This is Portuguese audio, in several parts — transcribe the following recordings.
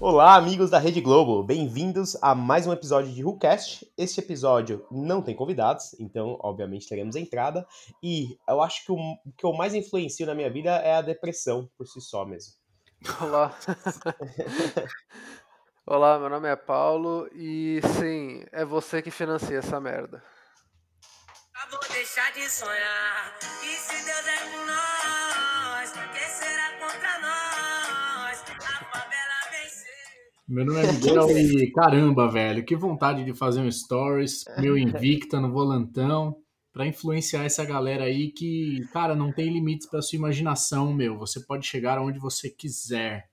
Olá, amigos da Rede Globo, bem-vindos a mais um episódio de WhoCast. Este episódio não tem convidados, então, obviamente, teremos entrada. E eu acho que o que eu mais influencio na minha vida é a depressão por si só mesmo. Olá. Olá, meu nome é Paulo e sim, é você que financia essa merda. Vou deixar de sonhar. E se Deus é com nós, quem será contra nós? A favela vencer. Meu nome é Miguel e caramba, velho, que vontade de fazer um stories, meu Invicta no volantão, pra influenciar essa galera aí que, cara, não tem limites pra sua imaginação, meu. Você pode chegar aonde você quiser.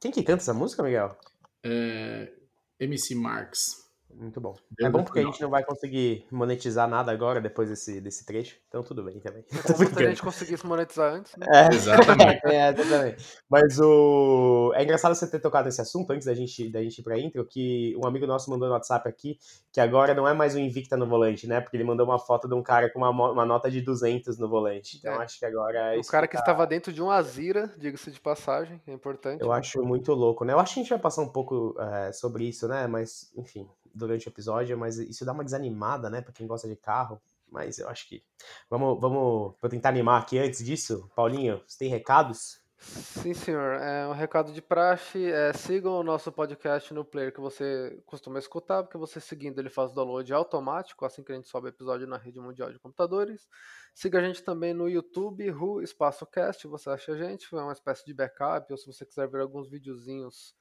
Quem que canta essa música, Miguel? É, MC Marx. Muito bom. Deus é bom é porque a gente não vai conseguir monetizar nada agora, depois desse, desse trecho. Então tudo bem também. Como se a gente conseguisse monetizar antes, né? É, Exatamente. é, exatamente. Mas o. É engraçado você ter tocado nesse assunto antes da gente, da gente ir pra intro, que um amigo nosso mandou no WhatsApp aqui que agora não é mais o Invicta no volante, né? Porque ele mandou uma foto de um cara com uma, uma nota de 200 no volante. Então É. acho que agora é O cara que tá- estava dentro de um Azira, diga-se de passagem, é importante. Eu acho muito louco, né? Eu acho que a gente vai passar um pouco é, sobre isso, né? Mas, enfim, durante o episódio, mas isso dá uma desanimada, né? Pra quem gosta de carro. Mas eu acho que. Vamos, vamos. Vou tentar animar aqui antes disso. Paulinho, você tem recados? Sim, senhor. É um recado de praxe. É, sigam o nosso podcast no player que você costuma escutar, porque você seguindo ele faz o download automático assim que a gente sobe o episódio na rede mundial de computadores. Siga a gente também no YouTube, Ru Espaço Cast, você acha a gente, é uma espécie de backup, ou se você quiser ver alguns videozinhos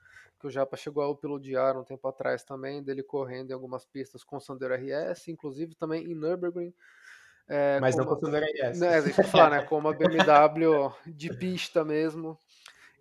que o Japa chegou a uploadar um tempo atrás também, dele correndo em algumas pistas com o Sandero RS, inclusive também em Nürburgring. É, Mas com não uma- considera IS. né, deixa eu falar, né? Com uma BMW de pista mesmo.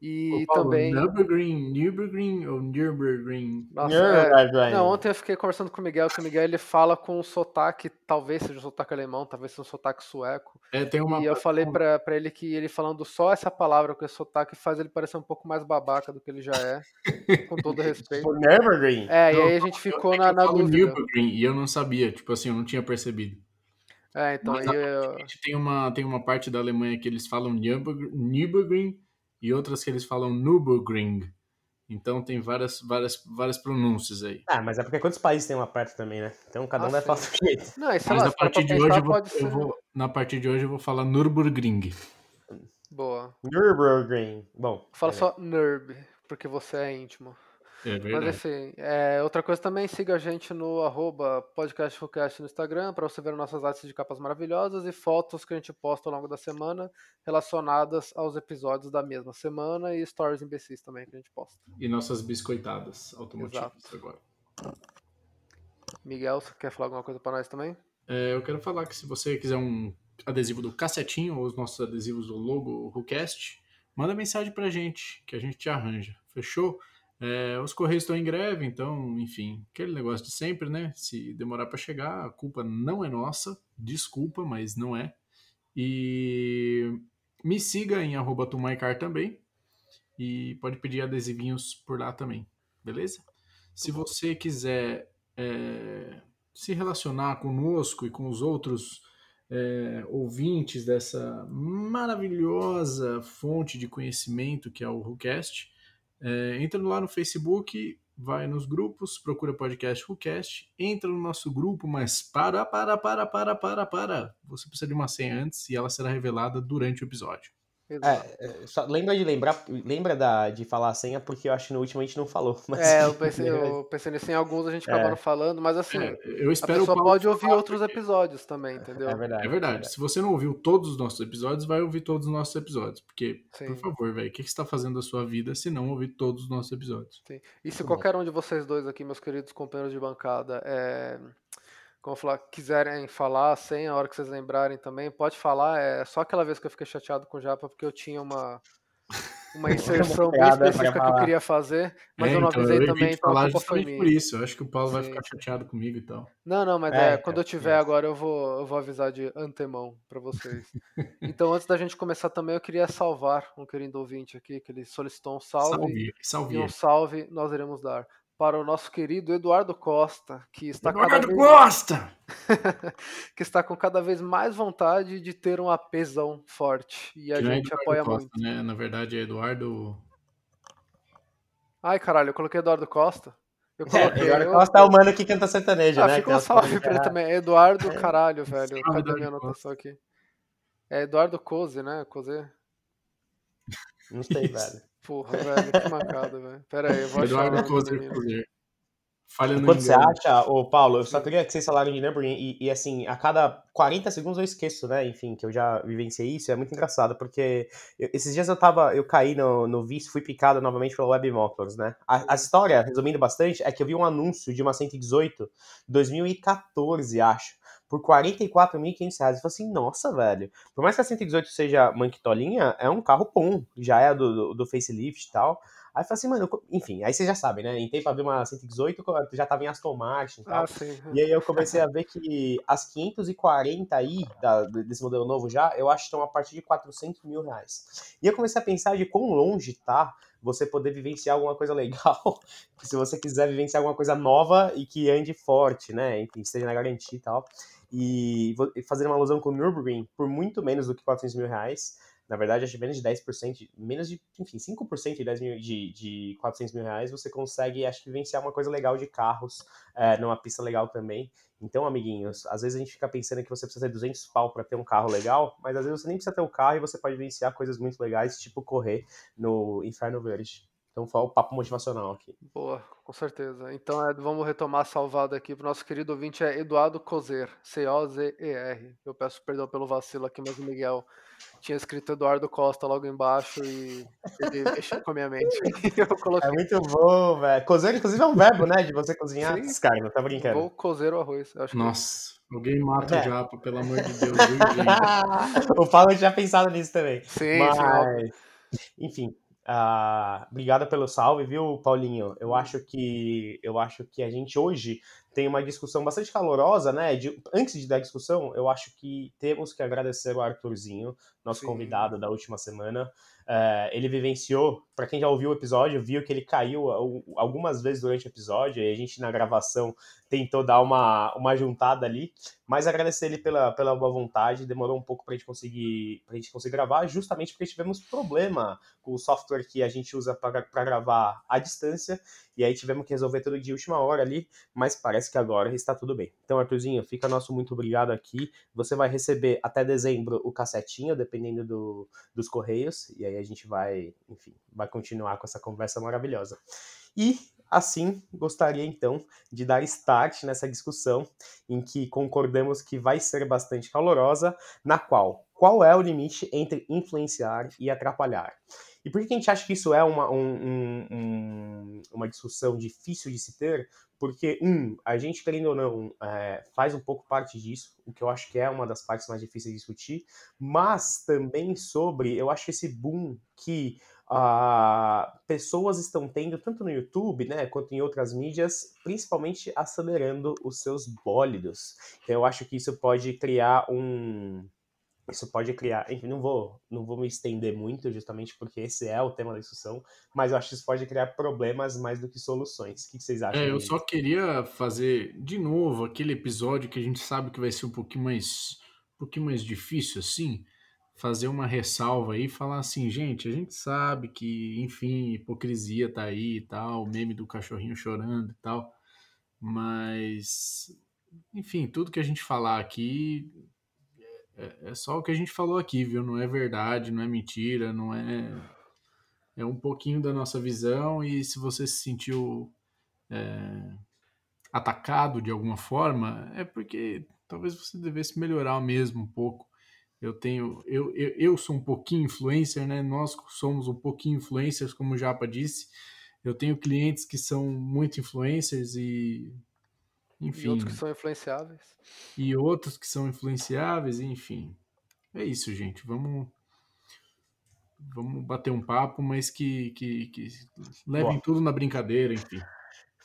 E Paulo, também. Nürburgring, Nürburgring ou Nürburgring? Nossa, é, Nürburgring. não, ontem eu fiquei conversando com o Miguel, que o Miguel ele fala com um sotaque, talvez seja um sotaque alemão, talvez seja um sotaque sueco. É, tem uma E eu falei pra, pra ele que ele falando só essa palavra com esse sotaque faz ele parecer um pouco mais babaca do que ele já é, com todo respeito. O Nürburgring? É, e aí a gente ficou que na, na dúvida. Nürburgring e eu não sabia, tipo assim, eu não tinha percebido. É, então aí Mas eu, tem uma, tem uma parte da Alemanha que eles falam Nürburgring, Nürburgring e outras que eles falam Nürburgring. Então tem várias, várias, várias pronúncias aí. Ah, mas é porque quantos países tem uma parte também, né? Então cada um vai falar do jeito. Não, e sei Mas lá, a pra partir de hoje eu vou, eu ser. vou- na partir de hoje eu vou falar Nürburgring. Boa. Nürburgring. Bom. Fala beleza. só NERB, porque você é íntimo. É Mas enfim, é, outra coisa também, siga a gente no arroba podcastfocast no Instagram para você ver nossas artes de capas maravilhosas e fotos que a gente posta ao longo da semana relacionadas aos episódios da mesma semana e stories imbecis também que a gente posta. E nossas biscoitadas automotivas Exato. agora. Miguel, você quer falar alguma coisa para nós também? É, eu quero falar que se você quiser um adesivo do Cassetinho ou os nossos adesivos do logo RuCast, manda mensagem pra gente, que a gente te arranja. Fechou? É, os Correios estão em greve, então, enfim, aquele negócio de sempre, né? Se demorar pra chegar, a culpa não é nossa. Desculpa, mas não é. E me siga em arroba também. E pode pedir adesivinhos por lá também, beleza? Se você quiser é, se relacionar conosco e com os outros é, ouvintes dessa maravilhosa fonte de conhecimento que é o WhoCast, é, entra lá no Facebook, vai nos grupos, procura podcast WhoCast, entra no nosso grupo, mas para, para, para, para, para, para. Você precisa de uma senha antes e ela será revelada durante o episódio. É, é, só lembra de lembrar, lembra da, de falar a senha, porque eu acho que no último a gente não falou. Mas É, eu pensei, eu pensei nisso em alguns, a gente É. acabaram falando, mas assim, É, eu a espero o pessoa Paulo pode ouvir falar, outros porque- episódios também, entendeu? É verdade. É verdade. Se você não ouviu todos os nossos episódios, vai ouvir todos os nossos episódios. Porque, Sim. por favor, velho, o que que você está fazendo da sua vida se não ouvir todos os nossos episódios? Sim. E se Muito bom. qualquer um de vocês dois aqui, meus queridos companheiros de bancada, é, como eu falar, quiserem falar sem a hora que vocês lembrarem também, pode falar. É só aquela vez que eu fiquei chateado com o Japa porque eu tinha uma, uma inserção bem específica que eu queria fazer, mas É, eu não então, avisei eu também, então a falar culpa foi minha. por isso. Eu acho que o Paulo vai Sim, ficar sim. chateado comigo e tal. Não, não, mas É, é, quando eu tiver é. agora eu vou, eu vou avisar de antemão pra vocês. Então, antes da gente começar também, eu queria salvar um querido ouvinte aqui, que ele solicitou um salve. Salve, salve. E um salve nós iremos dar. Para o nosso querido Eduardo Costa, que está cada Eduardo vez Costa! que está com cada vez mais vontade de ter um apesão forte. E a Que é gente Eduardo apoia Costa, muito. né? Na verdade é Eduardo. Ai, caralho, eu coloquei Eduardo Costa. Eu É, coloquei. agora eu- Costa é o mano que canta sertanejo, Ah, né? fica um as salve pra ele também. Eduardo, caralho, velho. Salve, Cadê Eduardo minha Costa. anotação aqui? É Eduardo Cose, né? Cose. Não sei, Isso. velho. Porra, velho, que mancada, velho. Pera aí, eu vou achar Eduardo Cozer menino. Cozer. Falha no Quando você acha, ô Paulo, eu só queria que vocês falaram de Nürburgring e, e, assim, a cada 40 segundos eu esqueço, né? Enfim, que eu já vivenciei isso, é muito engraçado, porque eu- esses dias eu tava, eu caí no, no vício, fui picado novamente pela Web Motors, né? A, a história, resumindo bastante, é que eu vi um anúncio de uma 118 2014, acho, por 44.500 reais. Eu falei assim, nossa, velho, por mais que a 118 seja manquitolinha, é um carro bom, já é do, do, do facelift e tal. Aí eu falei assim, mano, eu- enfim, aí vocês já sabem, né? Entrei pra ver uma 118, já tava em Aston Martin e tal. Ah. E aí eu comecei a ver que as 540 aí, da- desse modelo novo já, eu acho que estão a partir de 400 mil reais. E eu comecei a pensar de quão longe tá você poder vivenciar alguma coisa legal, se você quiser vivenciar alguma coisa nova e que ande forte, né? Enfim, esteja na garantia e tal. E fazendo uma alusão com o Nürburgring, por muito menos do que 400 mil reais, na verdade, acho que menos de 10%, menos de, enfim, 5% de, 10 mil, de, de 400 mil reais, você consegue, acho que, vivenciar uma coisa legal de carros, é, numa pista legal também. Então, amiguinhos, às vezes a gente fica pensando que você precisa ter 200 pau para ter um carro legal, mas às vezes você nem precisa ter o carro e você pode vivenciar coisas muito legais, tipo correr no Inferno Verde. Então, foi o papo motivacional aqui. Boa, com certeza. Então é, vamos retomar a salvada aqui pro nosso querido ouvinte, é Eduardo Cozer, C-O-Z-E-R. Eu peço perdão pelo vacilo aqui, mas o Miguel tinha escrito Eduardo Costa logo embaixo e ele mexeu com a minha mente. Eu coloquei, É muito bom, velho. Cozinhar, inclusive, é um verbo, né? De você cozinhar. Sim. Cara, não tá brincando. vou cozer o arroz. Eu acho que Nossa, alguém mata É. o Japa, pelo amor de Deus. o Paulo tinha pensado nisso também. Sim, Mas, sim, óbvio. enfim, ah, obrigado pelo salve, viu, Paulinho? Eu acho que eu acho que a gente hoje tem uma discussão bastante calorosa, né? De- antes de dar discussão, eu acho que temos que agradecer o Arthurzinho, nosso Sim. convidado da última semana. É, ele vivenciou, para quem já ouviu o episódio, viu que ele caiu al- algumas vezes durante o episódio, e a gente na gravação tentou dar uma, uma juntada ali, mas agradecer ele pela, pela boa vontade, demorou um pouco pra gente conseguir pra gente conseguir gravar, justamente porque tivemos problema com o software que a gente usa para gravar à distância, e aí tivemos que resolver tudo de última hora ali, mas parece que agora está tudo bem. Então, Arthurzinho, fica nosso muito obrigado aqui. Você vai receber até dezembro o cassetinho, dependendo do, dos correios, e aí a gente vai, enfim, vai continuar com essa conversa maravilhosa. E assim, gostaria então de dar start nessa discussão em que concordamos que vai ser bastante calorosa, na qual qual é o limite entre influenciar e atrapalhar? E por que a gente acha que isso é uma, um- um- um- uma discussão difícil de se ter? Porque, um, a gente, querendo ou não, é, faz um pouco parte disso, o que eu acho que é uma das partes mais difíceis de discutir, mas também sobre, eu acho, esse boom que ah, pessoas estão tendo, tanto no YouTube, né, quanto em outras mídias, principalmente acelerando os seus bólidos. Então, eu acho que isso pode criar um. Isso pode criar. Enfim, não vou, não vou me estender muito, justamente porque esse é o tema da discussão, mas eu acho que isso pode criar problemas mais do que soluções. O que vocês acham? É, eu só queria fazer de novo aquele episódio que a gente sabe que vai ser um pouquinho mais, um pouquinho mais difícil assim, fazer uma ressalva aí e falar assim, gente, a gente sabe que, enfim, hipocrisia tá aí e tal, o meme do cachorrinho chorando e tal, mas, enfim, tudo que a gente falar aqui é, é só o que a gente falou aqui, viu? Não é verdade, não é mentira, não é. É um pouquinho da nossa visão e se você se sentiu é, atacado de alguma forma, é porque talvez você devesse melhorar mesmo um pouco. Eu tenho, eu, eu, eu sou um pouquinho influencer, né? Nós somos um pouquinho influencers, como o Japa disse. Eu tenho clientes que são muito influencers e, E enfim, outros que são influenciáveis. e outros que são influenciáveis, enfim. É isso, gente. Vamos vamos bater um papo, mas que, que, que levem Boa. tudo na brincadeira, enfim.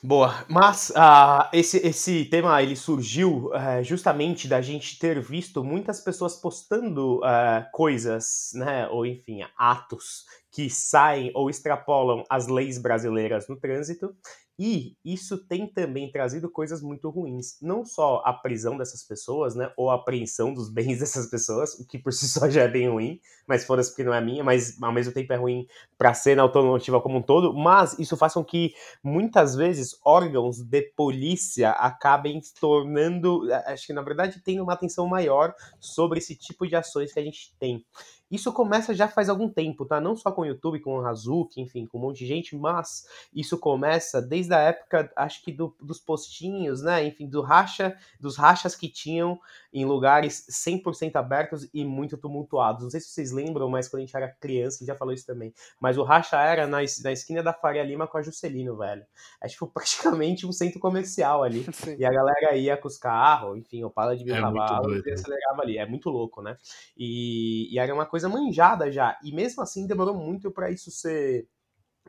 Boa, mas ah, esse, esse tema ele surgiu eh, justamente da gente ter visto muitas pessoas postando eh, coisas, né, ou enfim, atos que saem ou extrapolam as leis brasileiras no trânsito. E isso tem também trazido coisas muito ruins. Não só a prisão dessas pessoas, né? Ou a apreensão dos bens dessas pessoas, o que por si só já é bem ruim, mas foda-se porque não é minha, mas ao mesmo tempo é ruim para a cena automotiva como um todo. Mas isso faz com que muitas vezes órgãos de polícia acabem tornando. Acho que na verdade tem uma atenção maior sobre esse tipo de ações que a gente tem. Isso começa já faz algum tempo, tá? Não só com o YouTube, com o Hazuki, enfim, com um monte de gente, mas isso começa desde a época, acho que do, dos postinhos, né? Enfim, do racha, dos rachas que tinham em lugares 100% abertos e muito tumultuados. Não sei se vocês lembram, mas quando a gente era criança, a gente já falou isso também. Mas o racha era na, na esquina da Faria Lima com a Juscelino, velho. É tipo praticamente um centro comercial ali. Sim. E a galera ia com os carros, enfim, o pala de mil É cavalos e acelerava ali. É muito louco, né? E, e era uma coisa manjada já. E mesmo assim demorou muito pra isso ser.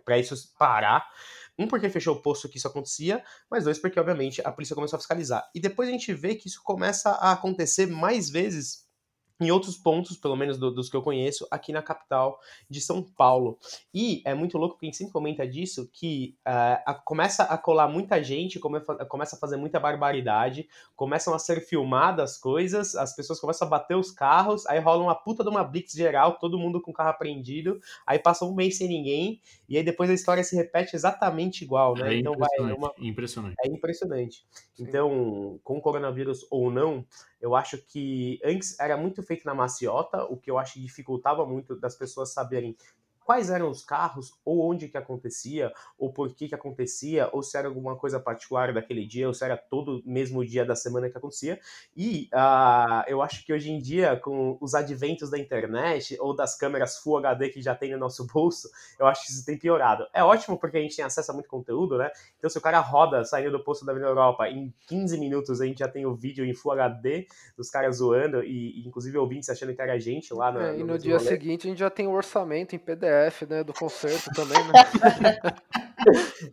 para isso parar. Um, porque fechou o posto que isso acontecia, mas dois, porque, obviamente, a polícia começou a fiscalizar. E depois a gente vê que isso começa a acontecer mais vezes em outros pontos, pelo menos do- dos que eu conheço, aqui na capital de São Paulo. E é muito louco, porque a gente sempre comenta disso, que ah, a- começa a colar muita gente, come- começa a fazer muita barbaridade, começam a ser filmadas coisas, as pessoas começam a bater os carros, aí rola uma puta de uma blitz geral, todo mundo com o carro apreendido, aí passa um mês sem ninguém, e aí depois a história se repete exatamente igual, né? É então vai, é impressionante. uma impressionante. é impressionante. Então, com coronavírus ou não, eu acho que antes era muito feito na maciota, o que eu acho que dificultava muito das pessoas saberem quais eram os carros, ou onde que acontecia, ou por que que acontecia, ou se era alguma coisa particular daquele dia, ou se era todo mesmo dia da semana que acontecia. E ah, eu acho que hoje em dia, com os adventos da internet, ou das câmeras Full HD que já tem no nosso bolso, eu acho que isso tem piorado. É ótimo porque a gente tem acesso a muito conteúdo, né? Então, se o cara roda saindo do posto da Avenida Europa, em 15 minutos a gente já tem o vídeo em Full HD dos caras zoando e, e inclusive ouvintes achando que era a gente lá na, É, e no mesmo dia rolê. seguinte a gente já tem o orçamento em PDF, né, do concerto também, né?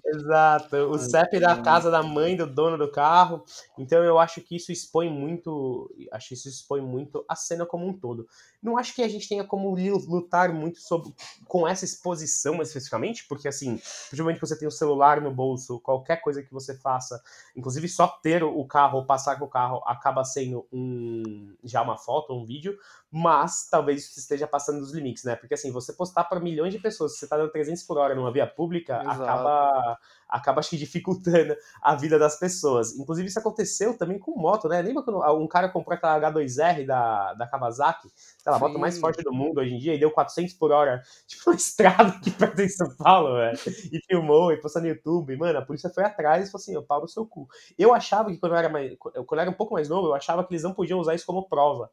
Exato, o CEP da casa da mãe do dono do carro. Então eu acho que isso expõe muito, acho que isso expõe muito a cena como um todo. Não acho que a gente tenha como lutar muito sobre, com essa exposição especificamente, porque assim, principalmente você tem o celular no bolso, qualquer coisa que você faça, inclusive só ter o carro ou passar com o carro acaba sendo um já uma foto, um vídeo, mas talvez isso esteja passando dos limites, né? Porque assim, você postar para milhões de pessoas, se você tá dando 300 por hora numa via pública, Exato. acaba acaba acho que dificultando a vida das pessoas. Inclusive isso aconteceu também com moto, né? Lembra quando um cara comprou aquela H2R da, da Kawasaki, aquela moto mais forte do mundo hoje em dia, e deu 400 por hora, tipo, na estrada aqui perto de São Paulo, velho. E filmou e postou no YouTube. E, mano, a polícia foi atrás e falou assim, eu pau no seu cu. Eu achava que quando eu era mais, quando eu era um pouco mais novo, eu achava que eles não podiam usar isso como prova.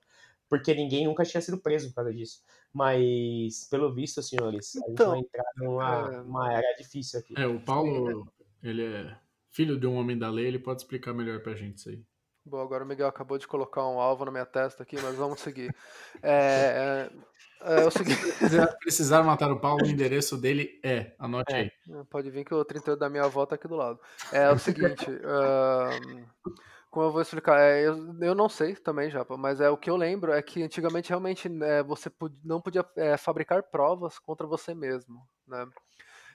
Porque ninguém nunca tinha sido preso por causa disso. Mas, pelo visto, senhores, a gente Então, vai entrar numa é. uma era difícil aqui. É, o Paulo, ele é filho de um homem da lei, ele pode explicar melhor pra gente isso aí. Bom, agora o Miguel acabou de colocar um alvo na minha testa aqui, mas vamos seguir. É, é, é o seguinte, Se precisar matar o Paulo, o endereço dele é, anote É. aí. pode vir que o 38 da minha avó tá aqui do lado. É o seguinte, ahn, como eu vou explicar? É, eu, eu não sei também, Japa, mas é o que eu lembro é que antigamente realmente é, você pod- não podia é, fabricar provas contra você mesmo, né?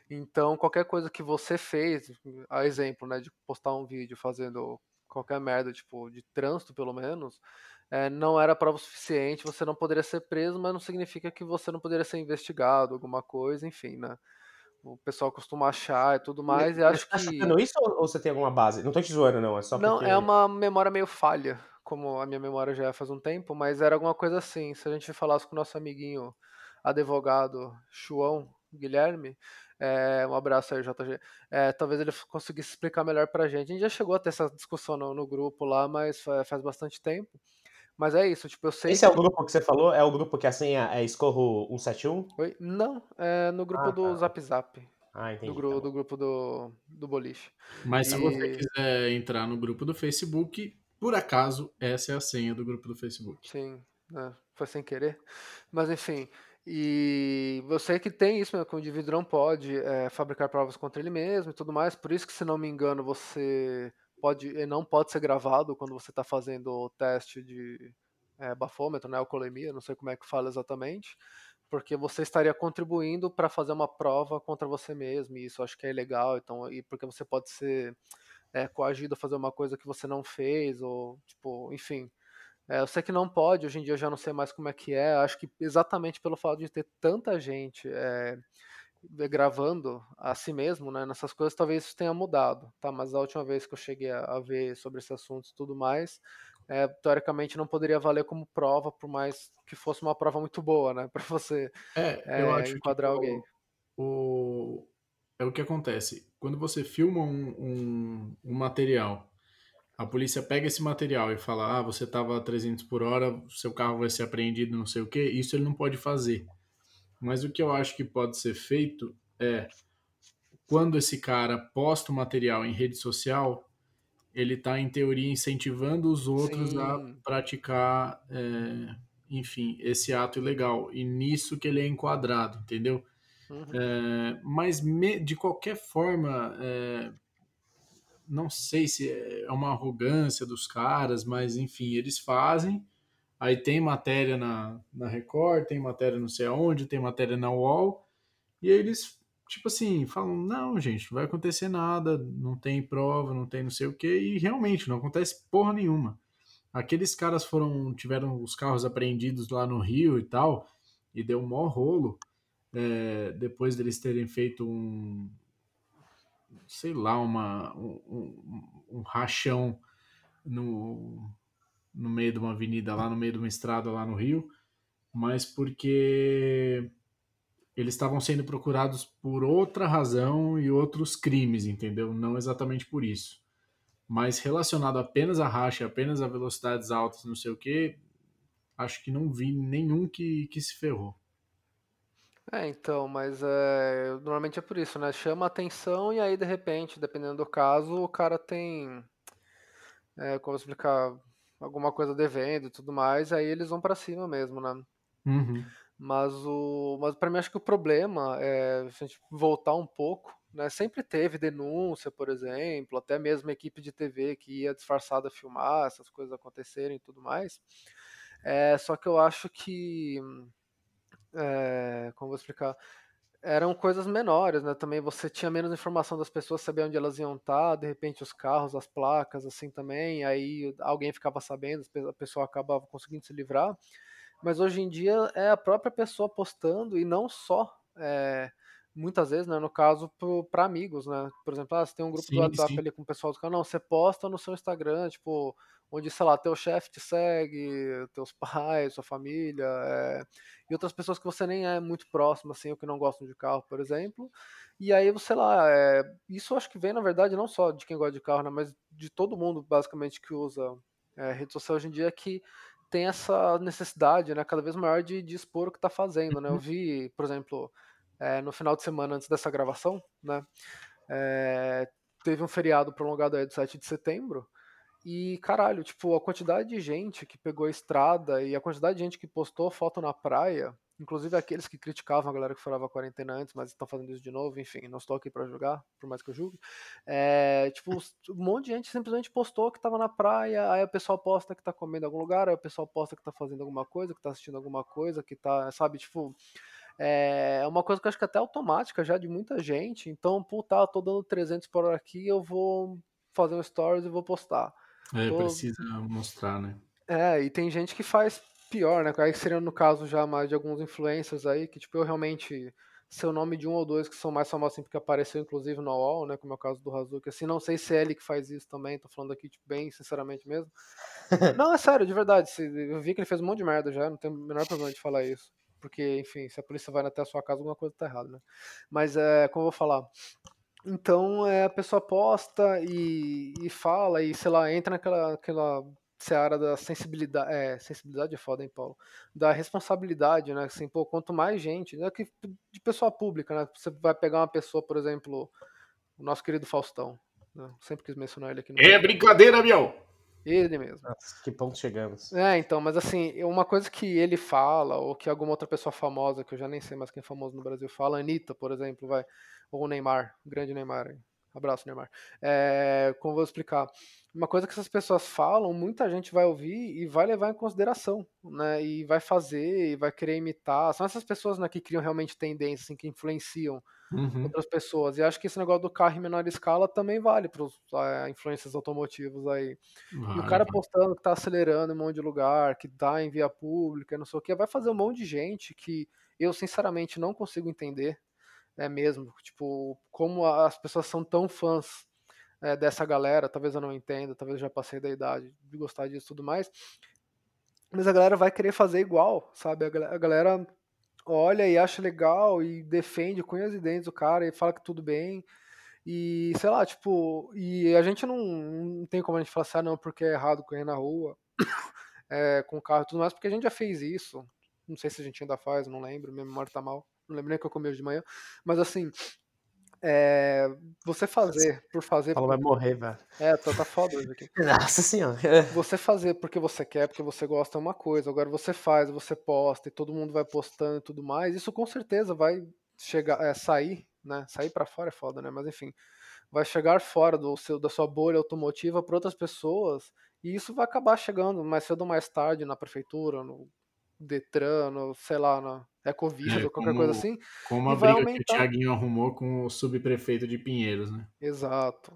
Então, qualquer coisa que você fez, a exemplo, né, de postar um vídeo fazendo qualquer merda, tipo, de trânsito pelo menos, é, não era prova suficiente, você não poderia ser preso, mas não significa que você não poderia ser investigado, alguma coisa, enfim, né? O pessoal costuma achar e tudo mais, e acho tá que. chutando isso ou, você tem alguma base? Não tô te zoando, não. É só Não, porque. é uma memória meio falha, como a minha memória já é faz um tempo, mas era alguma coisa assim. Se a gente falasse com o nosso amiguinho advogado João Guilherme, é, um abraço aí, JG, é, talvez ele conseguisse explicar melhor pra gente. A gente já chegou a ter essa discussão no, no grupo lá, mas fa- faz bastante tempo. Mas é isso, tipo, eu sei Esse é o que. grupo que você falou? É o grupo que a senha é escorro 171? Oi? Não, é no grupo Ah, do tá. Zap Zap, Ah, entendi. do, tá gru- do grupo do, do boliche. Mas se você E- quiser entrar no grupo do Facebook, por acaso, essa é a senha do grupo do Facebook. Sim, né, foi sem querer. Mas enfim, e eu sei que tem isso, né, que o indivíduo não pode é, fabricar provas contra ele mesmo e tudo mais. Por isso que, se não me engano, você pode, eh, não pode ser gravado quando você está fazendo o teste de é, bafômetro, né, alcoolemia, não sei como é que fala exatamente. porque você estaria contribuindo para fazer uma prova contra você mesmo, e isso acho que é ilegal, então, e porque você pode ser é, coagido a fazer uma coisa que você não fez, ou, tipo, enfim. É, eu sei que não pode, hoje em dia eu já não sei mais como é que é, acho que exatamente pelo fato de ter tanta gente é, gravando a si mesmo, né, nessas coisas, talvez isso tenha mudado, tá? Mas a última vez que eu cheguei a, a ver sobre esse assunto e tudo mais, é, teoricamente não poderia valer como prova, por mais que fosse uma prova muito boa, né, para você É, eu é, acho que enquadrar alguém. o, é o que acontece. Quando você filma um, um, um material, a polícia pega esse material e fala: ah, você estava a 300 por hora, seu carro vai ser apreendido, não sei o quê. Isso ele não pode fazer. Mas o que eu acho que pode ser feito é quando esse cara posta o material em rede social, ele está, em teoria, incentivando os outros a Sim. praticar, é, enfim, esse ato ilegal. E nisso que ele é enquadrado, entendeu? Uhum. É, mas me- de qualquer forma, é, não sei se é uma arrogância dos caras, mas enfim, eles fazem. Aí tem matéria na, na Record, tem matéria não sei aonde, tem matéria na UOL, e aí eles, tipo assim, falam: não, gente, não vai acontecer nada, não tem prova, não tem não sei o que, e realmente não acontece porra nenhuma. Aqueles caras foram, tiveram os carros apreendidos lá no Rio e tal, e deu um maior rolo, é, depois deles terem feito um, sei lá, uma, um, um, um rachão no, no meio de uma avenida lá, no meio de uma estrada lá no Rio, mas porque eles estavam sendo procurados por outra razão e outros crimes, entendeu? Não exatamente por isso. Mas relacionado apenas a racha, apenas a velocidades altas, não sei o que, acho que não vi nenhum que, que se ferrou. É, então, mas é, normalmente é por isso, né? Chama a atenção e aí, de repente, dependendo do caso, o cara tem, é, como explicar, alguma coisa devendo e tudo mais, aí eles vão pra cima mesmo, né? Uhum. Mas o, mas para mim acho que o problema é se a gente voltar um pouco, né? Sempre teve denúncia, por exemplo, até mesmo equipe de TV que ia disfarçada filmar essas coisas acontecerem e tudo mais. É, só que eu acho que, é, como vou explicar, eram coisas menores, né? Também você tinha menos informação das pessoas, sabia onde elas iam estar, de repente os carros, as placas, assim também, aí alguém ficava sabendo, a pessoa acabava conseguindo se livrar. Mas hoje em dia é a própria pessoa postando e não só, é, muitas vezes, né, no caso, para amigos, né? Por exemplo, ah, você tem um grupo do Sim, WhatsApp sim. ali com o pessoal do canal, você posta no seu Instagram, tipo, onde, sei lá, teu chefe te segue, teus pais, sua família, é, e outras pessoas que você nem é muito próximo, assim, ou que não gostam de carro, por exemplo. E aí, sei lá, é, isso acho que vem, na verdade, não só de quem gosta de carro, né, mas de todo mundo, basicamente, que usa é, rede social hoje em dia, que tem essa necessidade, né, cada vez maior de, de expor o que está fazendo, né? Eu vi, por exemplo, é, no final de semana antes dessa gravação, né, teve um feriado prolongado aí do 7 de setembro, e caralho, tipo, a quantidade de gente que pegou a estrada e a quantidade de gente que postou foto na praia, inclusive aqueles que criticavam a galera que furava a quarentena antes, mas estão fazendo isso de novo, enfim, não estou aqui para julgar, por mais que eu julgue. É, tipo, um monte de gente simplesmente postou que tava na praia, aí o pessoal posta que tá comendo em algum lugar, aí o pessoal posta que tá fazendo alguma coisa, que tá assistindo alguma coisa, que tá, sabe, tipo, é uma coisa que eu acho que é até automática já de muita gente. Então, puta, eu tô dando 300 por hora aqui, eu vou fazer um stories e vou postar. É, Tô- precisa mostrar, né? É, e tem gente que faz pior, né? Aí seria no caso já mais de alguns influencers aí, que tipo, eu realmente sei o nome de um ou dois que são mais famosos assim, porque apareceu inclusive no UOL, né? Como é o caso do Hazuki. Assim, não sei se é ele que faz isso também, tô falando aqui, tipo, bem sinceramente mesmo. Não, é sério, de verdade. Eu vi que ele fez um monte de merda já, não tem o menor problema de falar isso. Porque, enfim, se a polícia vai até a sua casa, alguma coisa tá errada, né? Mas é, como eu vou falar. Então é, a pessoa posta e, e fala, e sei lá, entra naquela aquela seara da sensibilidade. É, sensibilidade é foda, hein, Paulo? Da responsabilidade, né? Assim, pô, quanto mais gente, né? Que, de pessoa pública, né? Você vai pegar uma pessoa, por exemplo, o nosso querido Faustão. Né? Sempre quis mencionar ele aqui no É brincadeira, Biel! Ele mesmo. Nossa, que ponto chegamos. É, então, mas assim, uma coisa que ele fala, ou que alguma outra pessoa famosa, que eu já nem sei mais quem é famoso no Brasil fala, Anitta, por exemplo, vai, ou o Neymar, o grande Neymar, aí, Abraço, Neymar. É, como eu vou explicar? Uma coisa que essas pessoas falam, muita gente vai ouvir e vai levar em consideração, né? E vai fazer, e vai querer imitar. São essas pessoas né, que criam realmente tendências, assim, que influenciam Uhum. outras pessoas. E acho que esse negócio do carro em menor escala também vale para os influências automotivos aí. E o cara postando que tá acelerando em um monte de lugar, que tá em via pública, não sei o que, vai fazer um monte de gente que eu sinceramente não consigo entender, é mesmo, tipo, como as pessoas são tão fãs é, dessa galera, talvez eu não entenda, talvez eu já passei da idade de gostar disso e tudo mais, mas a galera vai querer fazer igual, sabe? A gal- a galera olha e acha legal e defende com e dentes o cara e fala que tudo bem. E sei lá, tipo, e a gente não, não tem como a gente falar assim, ah, não, porque é errado correr na rua é, com o carro e tudo mais, porque a gente já fez isso. Não sei se a gente ainda faz, não lembro, minha memória tá mal. Não lembro nem o que eu comi hoje de manhã. Mas assim, é, você fazer por fazer. Fala, vai morrer, velho. É, tá, tá foda hoje aqui. Nossa senhora. Você fazer porque você quer, porque você gosta é uma coisa. Agora você faz, você posta e todo mundo vai postando e tudo mais. Isso com certeza vai chegar, é, sair, né? Sair pra fora é foda, né? Mas enfim, vai chegar fora do seu, da sua bolha automotiva para outras pessoas e isso vai acabar chegando mais cedo ou mais tarde na prefeitura, no Detran, no, sei lá, na Ecovisa É, ou qualquer como- coisa assim. Como a briga que o aumentar. Thiaguinho arrumou com o subprefeito de Pinheiros, né? Exato.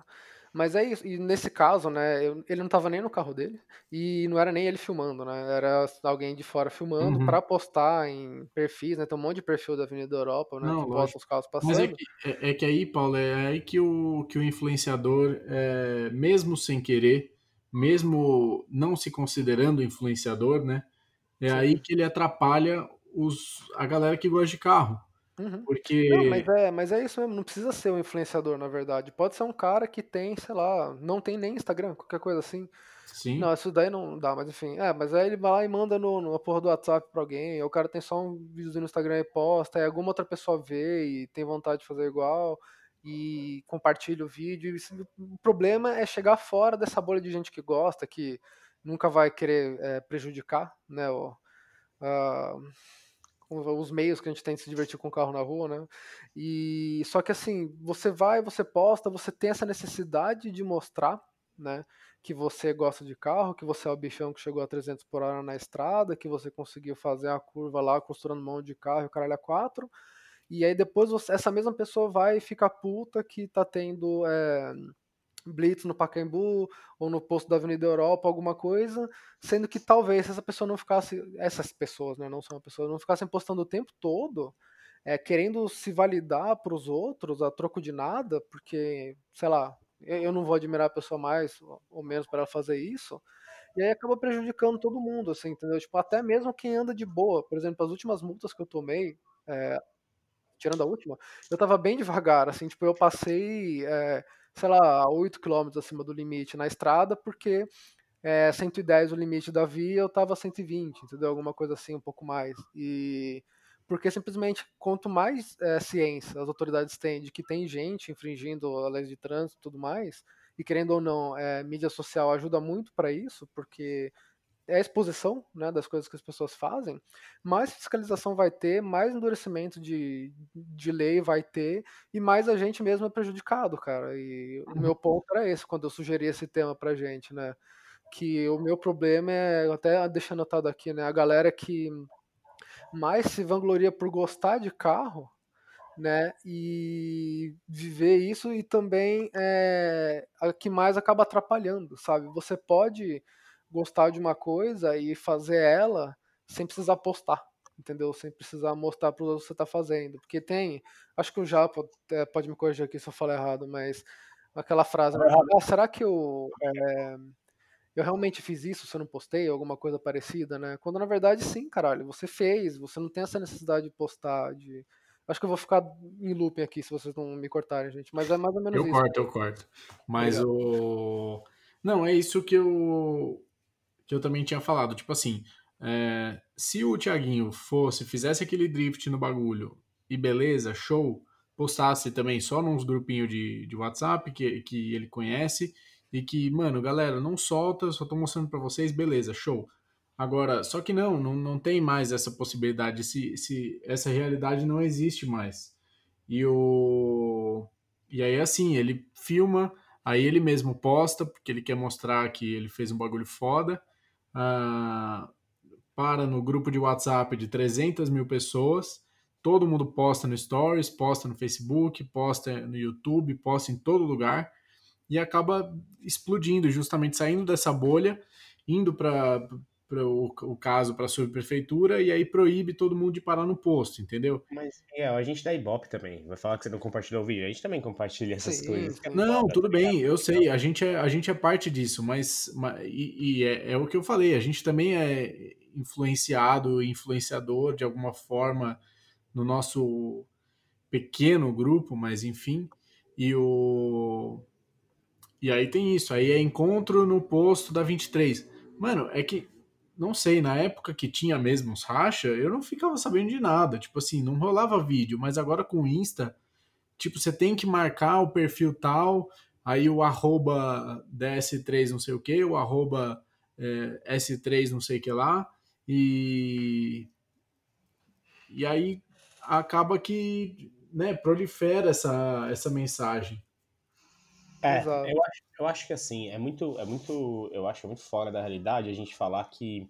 Mas é isso. E nesse caso, né, ele não tava nem no carro dele e não era nem ele filmando, né? Era alguém de fora filmando Uhum. pra postar em perfis, né? Tem um monte de perfil da Avenida Europa, né? Não, que posta os carros Mas é passando. que, é, é que aí, Paulo, é aí que o, que o influenciador, é, mesmo sem querer, mesmo não se considerando influenciador, né? É Sim. aí que ele atrapalha os, a galera que gosta de carro. Uhum. Porque. Não, mas é, mas é isso mesmo, não precisa ser um influenciador, na verdade. Pode ser um cara que tem, sei lá, não tem nem Instagram, qualquer coisa assim. Sim. Não, isso daí não dá, mas enfim. É, mas aí ele vai lá e manda no, no porra do WhatsApp pra alguém, o cara tem só um videozinho no Instagram e posta, aí alguma outra pessoa vê e tem vontade de fazer igual e compartilha o vídeo. e o problema é chegar fora dessa bolha de gente que gosta, que nunca vai querer é, prejudicar, né, o, a- os meios que a gente tem de se divertir com o carro na rua, né? E só que assim, você vai, você posta, você tem essa necessidade de mostrar, né, que você gosta de carro, que você é o bichão que chegou a 300 por hora na estrada, que você conseguiu fazer a curva lá costurando mão de carro, o caralho a quatro. E aí depois você- essa mesma pessoa vai ficar puta que tá tendo é, blitz no Pacaembu ou no posto da Avenida Europa, alguma coisa, sendo que talvez se essa pessoa não ficasse, essas pessoas, né, não são uma pessoa, não ficassem postando o tempo todo, é, querendo se validar para os outros a troco de nada, porque, sei lá, eu, não vou admirar a pessoa mais ou menos para ela fazer isso, e aí acaba prejudicando todo mundo, assim, entendeu? Tipo, até mesmo quem anda de boa, por exemplo, as últimas multas que eu tomei, é, tirando a última, eu tava bem devagar, assim, tipo, eu passei, é, sei lá, 8 km acima do limite na estrada, porque é 110 o limite da via, eu tava 120, entendeu? Alguma coisa assim, um pouco mais. E porque simplesmente, quanto mais é, ciência as autoridades têm de que tem gente infringindo a lei de trânsito e tudo mais, e querendo ou não, é, mídia social ajuda muito para isso, porque é a exposição né, das coisas que as pessoas fazem, mais fiscalização vai ter, mais endurecimento de, de lei vai ter, e mais a gente mesmo é prejudicado, cara. E o meu ponto era esse, quando eu sugeri esse tema pra gente, né? Que o meu problema é, até deixa anotado aqui, né? A galera que mais se vangloria por gostar de carro, né? E viver isso e também é a que mais acaba atrapalhando, sabe? Você pode gostar de uma coisa e fazer ela sem precisar postar, entendeu? Sem precisar mostrar para os outros o que você está fazendo. Porque tem, acho que o Japa pode me corrigir aqui se eu falar errado, mas aquela frase, né? Ah, será que eu, é, eu realmente fiz isso se eu não postei? Alguma coisa parecida, né? Quando na verdade sim, caralho, você fez, você não tem essa necessidade de postar, de Acho que eu vou ficar em looping aqui se vocês não me cortarem, gente. Mas é mais ou menos Eu isso. corto, eu corto. Mas Obrigado. o. Não, é isso que eu. Que eu também tinha falado. Tipo assim, é, se o Thiaguinho fosse, fizesse aquele drift no bagulho e beleza, show, postasse também só nos grupinhos de, de WhatsApp que, que ele conhece e que, mano, galera, não solta, só tô mostrando pra vocês, beleza, show. Agora, só que não, não, não tem mais essa possibilidade, se, se essa realidade não existe mais. E o e aí, assim, ele filma, aí ele mesmo posta, porque ele quer mostrar que ele fez um bagulho foda. Ah, para no grupo de WhatsApp de 300 mil pessoas. Todo mundo posta no Stories, posta no Facebook, posta no YouTube, posta em todo lugar e acaba explodindo, justamente saindo dessa bolha, indo para o, o caso para a subprefeitura e aí proíbe todo mundo de parar no posto, entendeu? Mas, Miguel, a gente dá Ibope também. Vai falar que você não compartilhou o vídeo. A gente também compartilha essas Sim, coisas. Não, tudo ligado? bem, eu sei, a gente é, a gente é parte disso, mas, ma- e, e é, é o que eu falei, a gente também é influenciado, influenciador de alguma forma no nosso pequeno grupo, mas enfim, e o e aí tem isso, aí é encontro no posto da 23. Mano, é que não sei, na época que tinha mesmo os racha, eu não ficava sabendo de nada, tipo assim, não rolava vídeo, mas agora com o Insta, tipo, você tem que marcar o perfil tal, aí o arroba DS3 não sei o que, o arroba é, S3 não sei o que lá, e, e aí acaba que né, prolifera essa, essa mensagem. É, Exato. eu acho, eu acho que assim, é muito, é muito, eu acho muito fora da realidade a gente falar que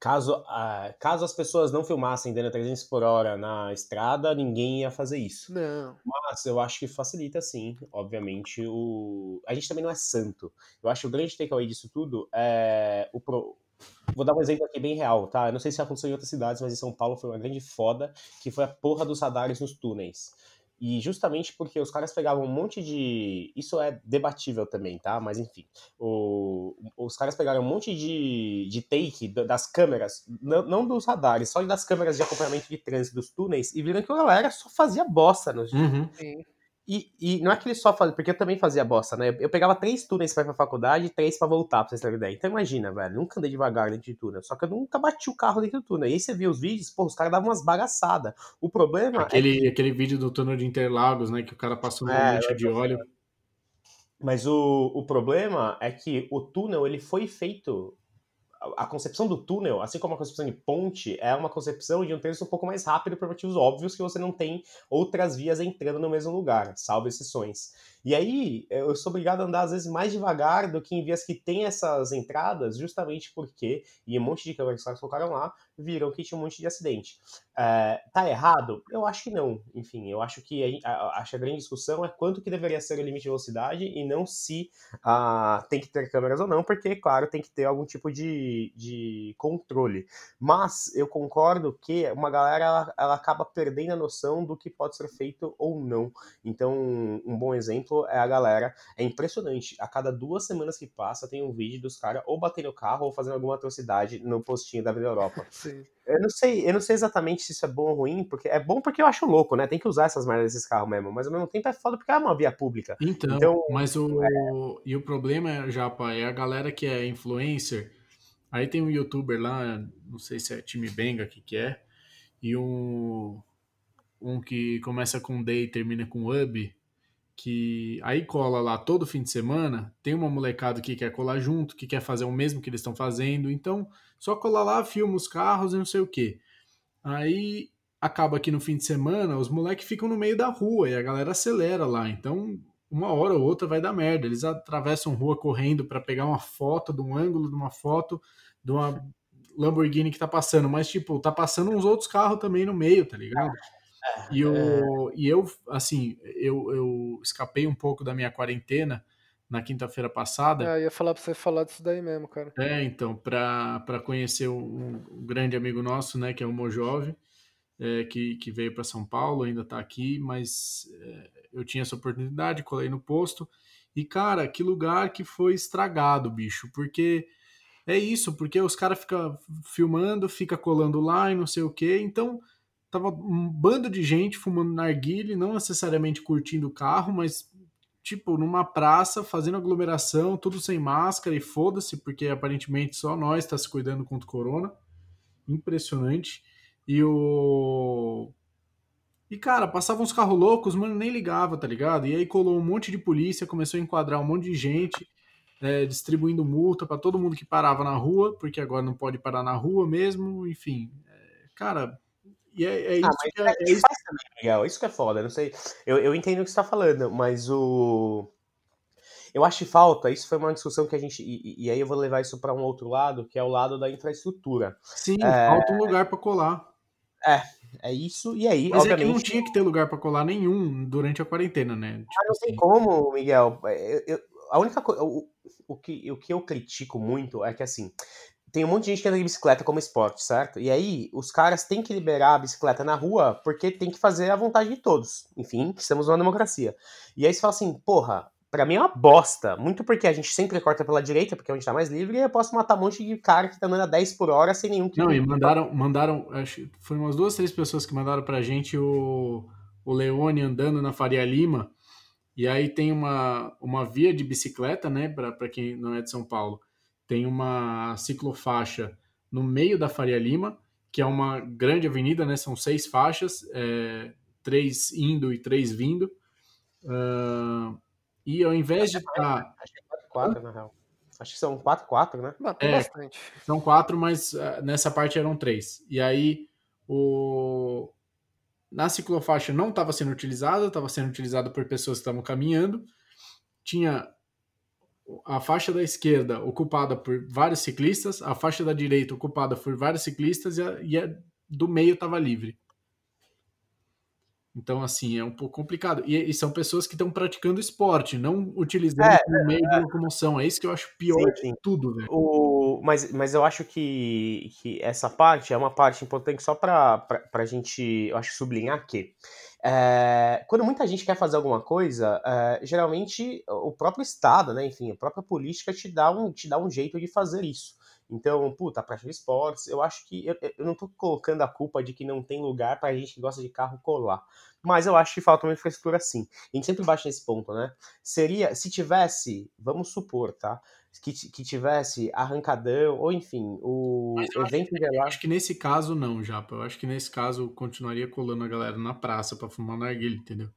caso, ah, caso as pessoas não filmassem dando 300 por hora na estrada, ninguém ia fazer isso. Não. Mas eu acho que facilita sim, obviamente, o... A gente também não é santo. Eu acho que o grande takeaway disso tudo é o pro... Vou dar um exemplo aqui bem real, tá? Eu não sei se aconteceu em outras cidades, mas em São Paulo foi uma grande foda, que foi a porra dos radares nos túneis. E justamente porque os caras pegavam um monte de. Isso é debatível também, tá? Mas enfim. O... Os caras pegaram um monte de, de take da- das câmeras, não, não dos radares, só das câmeras de acompanhamento de trânsito dos túneis, e viram que a galera só fazia bosta nos, Uhum. E, e não é que ele só fazia, porque eu também fazia bosta, né? Eu pegava três túneis pra ir pra faculdade e três pra voltar, pra vocês terem ideia. Então imagina, velho, nunca andei devagar dentro de túnel, só que eu nunca bati o carro dentro do túnel. E aí você via os vídeos, pô, os caras davam umas bagaçadas. O problema é Aquele, aquele vídeo do túnel de Interlagos, né, que o cara passou uma É, mancha de óleo. Mas o, o problema é que o túnel ele foi feito. A concepção do túnel, assim como a concepção de ponte, é uma concepção de um trânsito um pouco mais rápido por motivos óbvios que você não tem outras vias entrando no mesmo lugar, salvo exceções. E aí eu sou obrigado a andar às vezes mais devagar do que em vias que tem essas entradas, justamente porque, e um monte de câmeras que colocaram lá, viram que tinha um monte de acidente. É, tá errado? Eu acho que não. Enfim, eu acho que a, a, a grande discussão é quanto que deveria ser o limite de velocidade e não se ah, tem que ter câmeras ou não, porque, claro, tem que ter algum tipo de, de controle. Mas eu concordo que uma galera ela, ela acaba perdendo a noção do que pode ser feito ou não. Então, um bom exemplo é a galera. É impressionante. A cada duas semanas que passa, tem um vídeo dos caras ou batendo o carro ou fazendo alguma atrocidade no postinho da Vida Europa. Sim. Eu não sei, eu não sei exatamente se isso é bom ou ruim, porque é bom porque eu acho louco, né? Tem que usar essas merdas desses carros mesmo, mas ao mesmo tempo é foda porque é uma via pública. Então, Então, mas o. E o problema, Japa, é a galera que é influencer. Aí tem um youtuber lá, não sei se é time Benga, que que é, e um, um que começa com D e termina com Ub, que aí cola lá todo fim de semana, tem uma molecada que quer colar junto, que quer fazer o mesmo que eles estão fazendo, então só cola lá, filma os carros e não sei o que. Aí acaba que no fim de semana os moleques ficam no meio da rua e a galera acelera lá, então uma hora ou outra vai dar merda. Eles atravessam rua correndo para pegar uma foto, de um ângulo de uma foto de uma Lamborghini que tá passando, mas tipo, tá passando uns outros carros também no meio, tá ligado? E, o, e eu, assim, eu, eu escapei um pouco da minha quarentena na quinta-feira passada. É, eu ia falar pra você falar disso daí mesmo, cara. É, então, para conhecer um, um grande amigo nosso, né, que é o Mojove, é, que, que veio para São Paulo, ainda tá aqui, mas é, eu tinha essa oportunidade, colei no posto. E, cara, que lugar que foi estragado, bicho, porque é isso, porque os caras ficam filmando, fica colando lá e não sei o quê, então tava um bando de gente fumando narguile, não necessariamente curtindo o carro, mas tipo numa praça, fazendo aglomeração, tudo sem máscara e foda-se, porque aparentemente só nós está se cuidando contra o corona. Impressionante. E o e, cara, passavam uns carros loucos, mano, nem ligava, tá ligado? E aí colou um monte de polícia, começou a enquadrar um monte de gente, é, distribuindo multa para todo mundo que parava na rua, porque agora não pode parar na rua mesmo, enfim. É, cara, E é, é Ah, isso mas que é, é, é isso Miguel. Isso que é foda. Não sei. Eu, eu entendo o que você tá falando, mas o. Eu acho que falta. Isso foi uma discussão que a gente. E, e- aí eu vou levar isso para um outro lado, que é o lado da infraestrutura. Sim, É. falta um lugar pra colar. É isso. E aí, Mas é que obviamente. não tinha que ter lugar pra colar nenhum durante a quarentena, né? Tipo Mas não tem assim, como, Miguel. Eu- eu- a única coisa. O, o, que, o que eu critico muito é que, assim, tem um monte de gente que anda de bicicleta como esporte, certo? E aí, os caras têm que liberar a bicicleta na rua porque tem que fazer a vontade de todos. Enfim, estamos numa democracia. E aí você fala assim, porra. Pra mim é uma bosta. Muito porque a gente sempre corta pela direita, porque é onde tá mais livre, e eu posso matar um monte de cara que tá andando a 10 por hora sem nenhum Não, e mandaram, mandaram, acho que foi umas duas, três pessoas que mandaram pra gente o, o Leone andando na Faria Lima, e aí tem uma, uma via de bicicleta, né, pra, pra quem não é de São Paulo, tem uma ciclofaixa no meio da Faria Lima, que é uma grande avenida, né, são seis faixas, é, três indo e três vindo, Ah, e ao invés de estar... Acho que é 4 4 na real. Acho que são 4 4 né? Mas tem É. bastante. São quatro, mas ah, nessa parte eram três. E aí, o... na ciclofaixa não estava sendo utilizada, estava sendo utilizada por pessoas que estavam caminhando. Tinha a faixa da esquerda ocupada por vários ciclistas, a faixa da direita ocupada por vários ciclistas e a, e a do meio estava livre. Então, assim, é um pouco complicado. E, e são pessoas que estão praticando esporte, não utilizando É, como meio de locomoção. É isso que eu acho pior Sim, de sim. tudo, velho. O, mas, mas eu acho que, que essa parte é uma parte importante só para a gente, eu acho, sublinhar que é, quando muita gente quer fazer alguma coisa, é, geralmente o próprio Estado, né, enfim, a própria política te dá um, te dá um jeito de fazer isso. Então, puta, a prática de esportes, eu acho que eu, eu não tô colocando a culpa de que não tem lugar pra gente que gosta de carro colar. Mas eu acho que falta uma infraestrutura sim. A gente sempre bate nesse ponto, né? Seria, se tivesse, vamos supor, tá? Que, que tivesse arrancadão, ou enfim, o acho evento de Eu lá. acho que nesse caso não, Japa. Eu acho que nesse caso continuaria colando a galera na praça pra fumar narguilha, entendeu?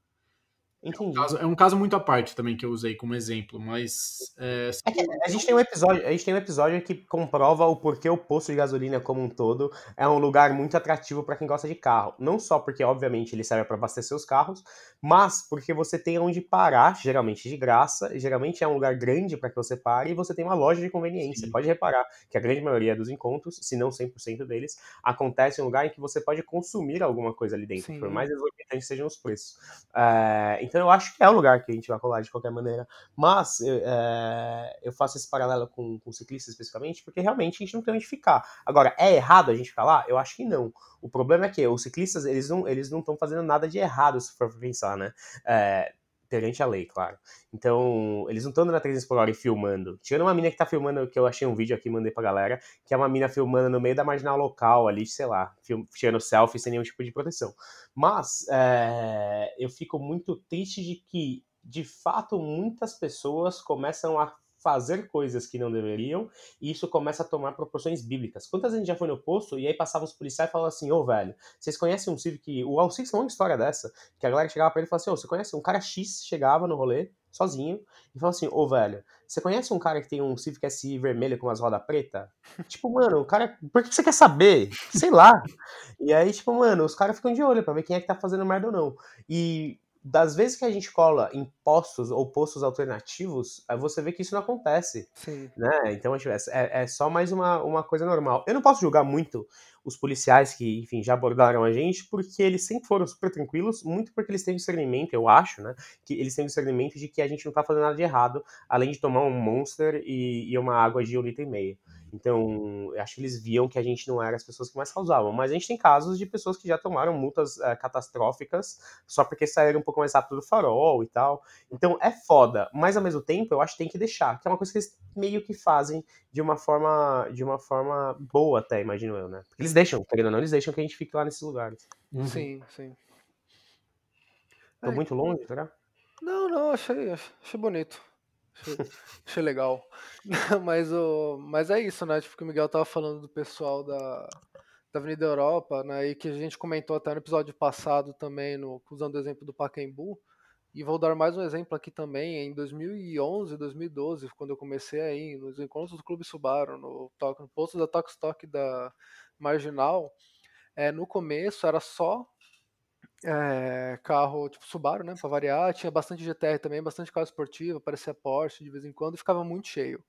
Entendi. Caso- é um caso muito à parte também que eu usei como exemplo, mas é, É a gente tem um episódio, a gente tem um episódio que comprova o porquê o posto de gasolina como um todo é um lugar muito atrativo para quem gosta de carro. Não só porque, obviamente, ele serve para abastecer os carros, mas porque você tem onde parar, geralmente de graça, geralmente é um lugar grande para que você pare e você tem uma loja de conveniência. Sim. Pode reparar que a grande maioria dos encontros, se não 100% deles, acontece em um lugar em que você pode consumir alguma coisa ali dentro, Sim. por mais exorbitantes sejam os preços. É, então eu acho que é o lugar que a gente vai colar de qualquer maneira. Mas eu, é, eu faço esse paralelo com, com ciclistas especificamente, porque realmente a gente não tem onde ficar. Agora, é errado a gente ficar lá? Eu acho que não. O problema é que os ciclistas, eles não eles não estão fazendo nada de errado, se for pensar, né? É, perante a lei, claro. Então, eles não estão andando a 300 por hora e filmando. Tirando uma mina que tá filmando, que eu achei um vídeo aqui mandei pra galera, que é uma mina filmando no meio da marginal local ali, sei lá, film, tirando selfie sem nenhum tipo de proteção. Mas é, eu fico muito triste de que, de fato, muitas pessoas começam a fazer coisas que não deveriam e isso começa a tomar proporções bíblicas. Quantas vezes a gente já foi no posto e aí passavam os policiais e falavam assim, ô velho, vocês conhecem um Civic... O Alcic tem uma história dessa, que a galera chegava pra ele e falava assim, ô, você conhece? Um cara X chegava no rolê, sozinho, e falava assim, ô velho, você conhece um cara que tem um Civic SI vermelho com umas rodas preta? tipo, mano, o cara... Por que você quer saber? Sei lá. E aí, tipo, mano, os caras ficam de olho pra ver quem é que tá fazendo merda ou não. E das vezes que a gente cola em postos ou postos alternativos, você vê que isso não acontece, Sim. né? Então, tipo, é, é só mais uma, uma coisa normal. Eu não posso julgar muito os policiais que, enfim, já abordaram a gente, porque eles sempre foram super tranquilos, muito porque eles têm discernimento, eu acho, né? Que eles têm discernimento de que a gente não tá fazendo nada de errado, além de tomar um Monster e, e uma água de um litro e meio. Então, eu acho que eles viam que a gente não era as pessoas que mais causavam. Mas a gente tem casos de pessoas que já tomaram multas é, catastróficas só porque saíram um pouco mais rápido do farol e tal. Então, é foda. Mas, ao mesmo tempo, eu acho que tem que deixar. Que é uma coisa que eles meio que fazem de uma forma, de uma forma boa até, imagino eu, né? Porque eles deixam, querendo ou não, eles deixam que a gente fique lá nesses lugares. Uhum. Sim, sim. Tô É. muito longe, será? Não, não, achei, achei bonito. Achei, achei legal. Mas, o, mas é isso, né? Tipo, que o Miguel tava falando do pessoal da, da Avenida Europa, né? E que a gente comentou até no episódio passado também, no, usando o exemplo do Pacaembu. E vou dar mais um exemplo aqui também. Em 2011, 2012, quando eu comecei aí, nos encontros do Clube Subaru, no, no posto da Tox Talk da Marginal, é, no começo era só é, carro tipo Subaru, né, pra variar, tinha bastante GTR também, bastante carro esportivo, aparecia Porsche de vez em quando e ficava muito cheio.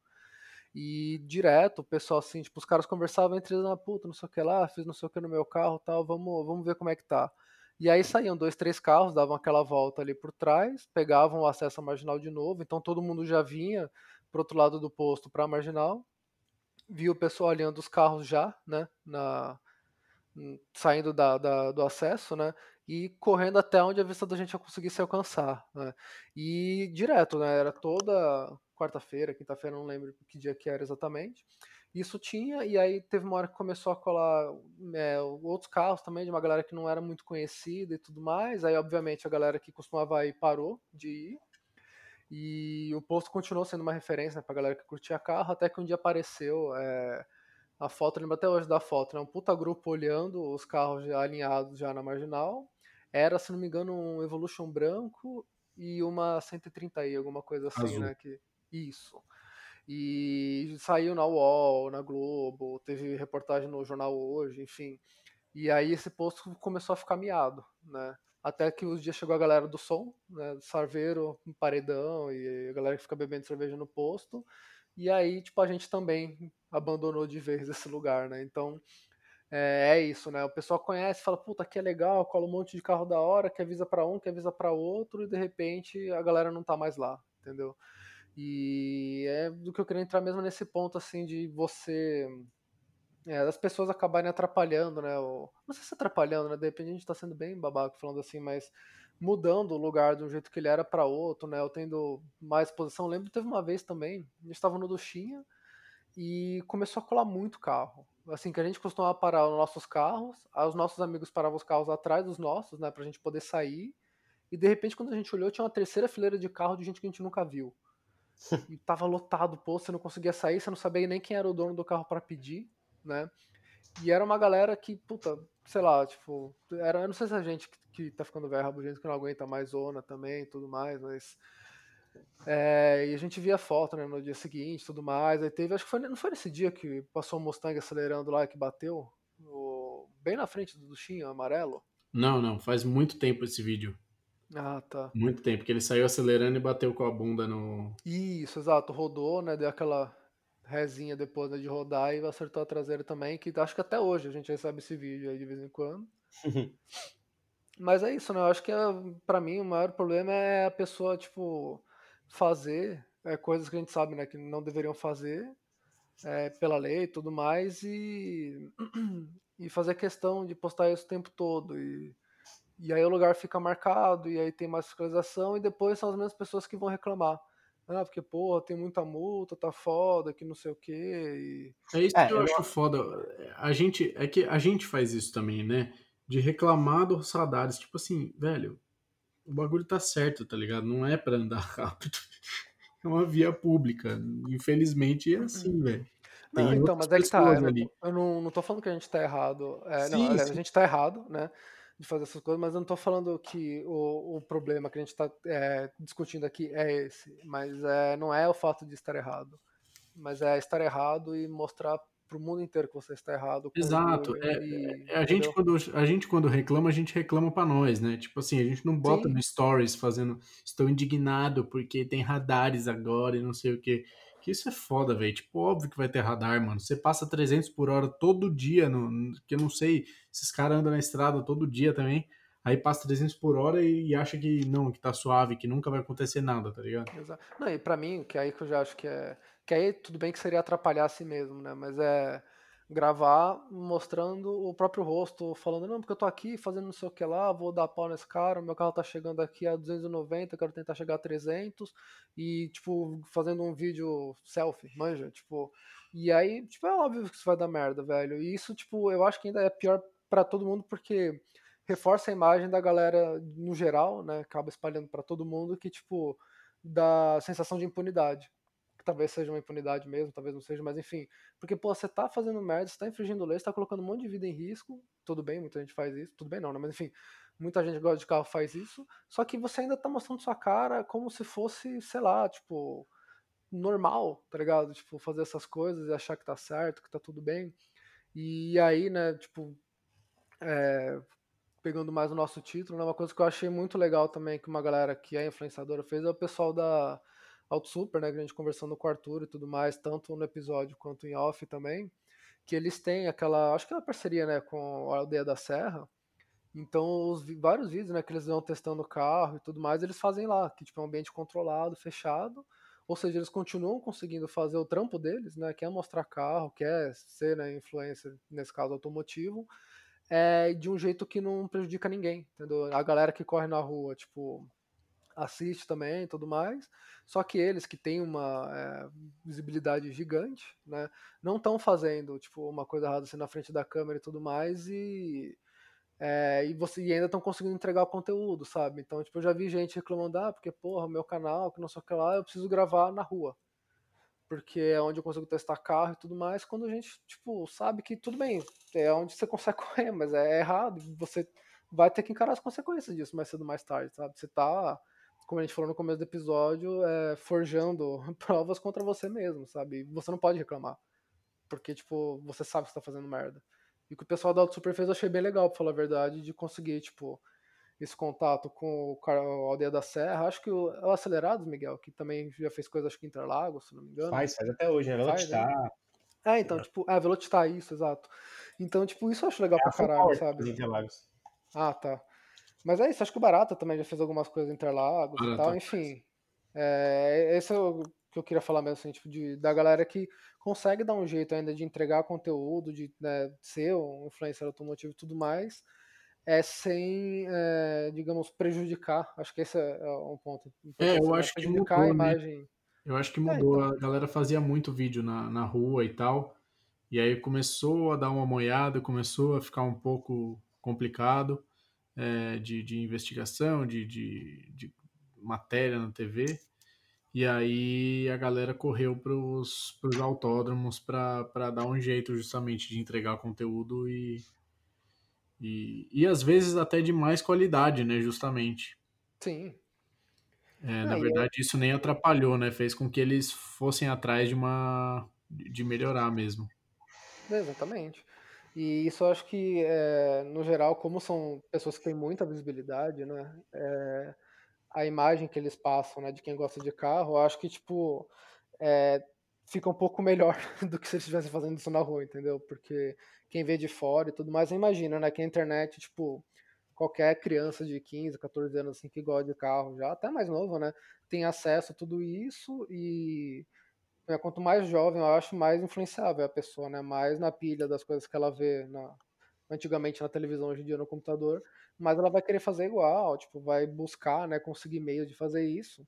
E direto, o pessoal assim, tipo, os caras conversavam entre eles, ah, puta, não sei o que lá, fiz não sei o que no meu carro tal, vamos, vamos ver como é que tá. E aí saíam dois, três carros, davam aquela volta ali por trás, pegavam o acesso à marginal de novo, então todo mundo já vinha pro outro lado do posto pra marginal, via o pessoal olhando os carros já, né, na, saindo da, da, do acesso, né, e correndo até onde a vista da gente ia conseguir se alcançar, né, e direto, né, era toda quarta-feira, quinta-feira, não lembro que dia que era exatamente, isso tinha, e aí teve uma hora que começou a colar é, outros carros também, de uma galera que não era muito conhecida e tudo mais. Aí, obviamente, a galera que costumava ir parou de ir. E o posto continuou sendo uma referência né, pra galera que curtia carro, até que um dia apareceu é, a foto, lembro até hoje da foto, né? Um puta grupo olhando os carros já alinhados já na marginal. Era, se não me engano, um Evolution branco e uma 130i, alguma coisa assim, Azul. né? Que, isso. E saiu na UOL, na Globo, teve reportagem no jornal hoje, enfim. E aí esse posto começou a ficar miado, né? Até que os dias chegou a galera do som, né? Sarveiro, paredão, e a galera que fica bebendo cerveja no posto. E aí, tipo, a gente também abandonou de vez esse lugar, né? Então, é, é isso, né? O pessoal conhece, fala, puta, aqui é legal, cola um monte de carro da hora, que avisa para um, que avisa para outro, e de repente a galera não tá mais lá, entendeu? E é do que eu queria entrar mesmo nesse ponto, assim, de você. É, das pessoas acabarem atrapalhando, né? Ou, não sei se atrapalhando, né? De repente a gente tá sendo bem babaco falando assim, mas mudando o lugar de um jeito que ele era para outro, né? Eu tendo mais posição. lembro que teve uma vez também, a gente estava no Duchinha e começou a colar muito carro. Assim, que a gente costumava parar os nossos carros, os nossos amigos paravam os carros atrás dos nossos, né? Pra gente poder sair. E de repente, quando a gente olhou, tinha uma terceira fileira de carro de gente que a gente nunca viu. e tava lotado o posto, você não conseguia sair, você não sabia nem quem era o dono do carro para pedir, né? E era uma galera que, puta, sei lá, tipo, era, eu não sei se a gente que, que tá ficando velho rabugento que não aguenta mais zona também e tudo mais, mas. É, e a gente via foto, né, no dia seguinte tudo mais. Aí teve, acho que foi, não foi nesse dia que passou o Mustang acelerando lá que bateu, o, bem na frente do Duchinho, amarelo. Não, não, faz muito tempo esse vídeo. Ah, tá. Muito tempo, que ele saiu acelerando e bateu com a bunda no. Isso, exato. Rodou, né? Deu aquela rezinha depois né, de rodar e acertou a traseira também, que acho que até hoje a gente recebe esse vídeo aí de vez em quando. Mas é isso, né? Eu acho que é, para mim o maior problema é a pessoa, tipo, fazer é, coisas que a gente sabe, né, que não deveriam fazer é, pela lei e tudo mais e, e fazer questão de postar isso o tempo todo e e aí o lugar fica marcado, e aí tem mais fiscalização, e depois são as mesmas pessoas que vão reclamar. Ah, porque, pô, tem muita multa, tá foda, que não sei o quê. E... É isso é, que eu, eu acho foda. A gente, é que a gente faz isso também, né? De reclamar dos radares. Tipo assim, velho, o bagulho tá certo, tá ligado? Não é pra andar rápido. É uma via pública. Infelizmente é assim, uhum. velho. Não, então, mas é que tá. Eu, eu não, não tô falando que a gente tá errado. É, sim, não, aliás, a gente tá errado, né? de fazer essas coisas, mas eu não estou falando que o, o problema que a gente está é, discutindo aqui é esse, mas é, não é o fato de estar errado, mas é estar errado e mostrar para o mundo inteiro que você está errado. Exato. É, e, é, a, gente, quando, a gente quando reclama, a gente reclama para nós, né? Tipo assim, a gente não bota Sim. no stories fazendo estou indignado porque tem radares agora e não sei o que. Que isso é foda, velho. Tipo, óbvio que vai ter radar, mano. Você passa 300 por hora todo dia, no, que eu não sei, esses caras andam na estrada todo dia também. Aí passa 300 por hora e, e, acha que não, que tá suave, que nunca vai acontecer nada, tá ligado? Exato. Não, e pra mim, que é aí que eu já acho que é. Que aí tudo bem que seria atrapalhar a si mesmo, né? Mas é gravar mostrando o próprio rosto, falando, não, porque eu tô aqui fazendo não sei o que lá, vou dar pau nesse cara, meu carro tá chegando aqui a 290, quero tentar chegar a 300, e, tipo, fazendo um vídeo selfie, manja, tipo, e aí, tipo, é óbvio que isso vai dar merda, velho, e isso, tipo, eu acho que ainda é pior para todo mundo, porque reforça a imagem da galera no geral, né, acaba espalhando para todo mundo que, tipo, dá sensação de impunidade, que talvez seja uma impunidade mesmo, talvez não seja, mas enfim. Porque, pô, você tá fazendo merda, você tá infringindo lei, você tá colocando um monte de vida em risco, tudo bem, muita gente faz isso, tudo bem não, né? Mas enfim, muita gente gosta de carro faz isso, só que você ainda tá mostrando sua cara como se fosse, sei lá, tipo, normal, tá ligado? Tipo, fazer essas coisas e achar que tá certo, que tá tudo bem. E aí, né, tipo, é, pegando mais o nosso título, né, uma coisa que eu achei muito legal também, que uma galera que é influenciadora fez, é o pessoal da Auto Super, né, que a gente conversando com o Arthur e tudo mais, tanto no episódio quanto em off também, que eles têm aquela, acho que é uma parceria, né, com a Aldeia da Serra, então os vários vídeos, né, que eles vão testando o carro e tudo mais, eles fazem lá, que tipo é um ambiente controlado, fechado, ou seja, eles continuam conseguindo fazer o trampo deles, né, que é mostrar carro, que é ser, né, influencer, nesse caso automotivo, é, de um jeito que não prejudica ninguém, entendeu? A galera que corre na rua, tipo, assiste também e tudo mais. Só que eles que têm uma é, visibilidade gigante, né, não estão fazendo tipo uma coisa errada assim na frente da câmera e tudo mais e é, e você e ainda estão conseguindo entregar o conteúdo, sabe? Então, tipo, eu já vi gente reclamando, ah, porque porra, meu canal, que não sei o que lá, eu preciso gravar na rua porque é onde eu consigo testar carro e tudo mais, quando a gente, tipo, sabe que tudo bem, é onde você consegue correr, mas é errado, você vai ter que encarar as consequências disso mais cedo ou mais tarde, sabe? Você tá, como a gente falou no começo do episódio, é, forjando provas contra você mesmo, sabe? Você não pode reclamar, porque, tipo, você sabe que você tá fazendo merda. E o que o pessoal da Auto Super fez eu achei bem legal, pra falar a verdade, de conseguir, tipo, esse contato com o Aldeia da Serra. Acho que o, é o Acelerados, Miguel, que também já fez coisa, acho que em Interlagos, se não me engano. Faz, faz até hoje, né? Faz, Velocidade. É, então, tipo, é, Velotitar, isso, exato. Então, tipo, isso eu acho legal É pra caralho, sabe? Interlagos. Ah, tá. Mas é isso, acho que o Barata também já fez algumas coisas em Interlagos e Barata tal, faz. enfim. É, esse é o que eu queria falar mesmo, assim, tipo, de, da galera que consegue dar um jeito ainda de entregar conteúdo, de né, ser um influencer automotivo e tudo mais, é sem, é, digamos, prejudicar. Acho que esse é é um ponto É, eu né? acho que Prejudicar a mudou, né? imagem. Eu acho que É, mudou. então. A galera fazia muito vídeo na, na rua e tal. E aí começou a dar uma moiada, começou a ficar um pouco complicado é, de, de investigação, de, de, de matéria na TV. E aí a galera correu pros, pros autódromos para dar um jeito justamente de entregar conteúdo e, e, e às vezes até de mais qualidade, né? Justamente. Sim. É, na e verdade, isso nem atrapalhou, né? Fez com que eles fossem atrás de uma. de melhorar mesmo. Exatamente. E isso eu acho que, é, no geral, como são pessoas que têm muita visibilidade, né? é, a imagem que eles passam, né, de quem gosta de carro, eu acho que, tipo, é, fica um pouco melhor do que se eles estivessem fazendo isso na rua, entendeu? Porque quem vê de fora e tudo mais, imagina, né, que a internet, tipo, qualquer criança de 15, 14 anos, assim, que gosta de carro, já até mais novo, né, tem acesso a tudo isso e é, quanto mais jovem, eu acho, mais influenciável a pessoa, né? Mais na pilha das coisas que ela vê na, antigamente na televisão, hoje em dia no computador, mas ela vai querer fazer igual, tipo, vai buscar, né, conseguir meios de fazer isso.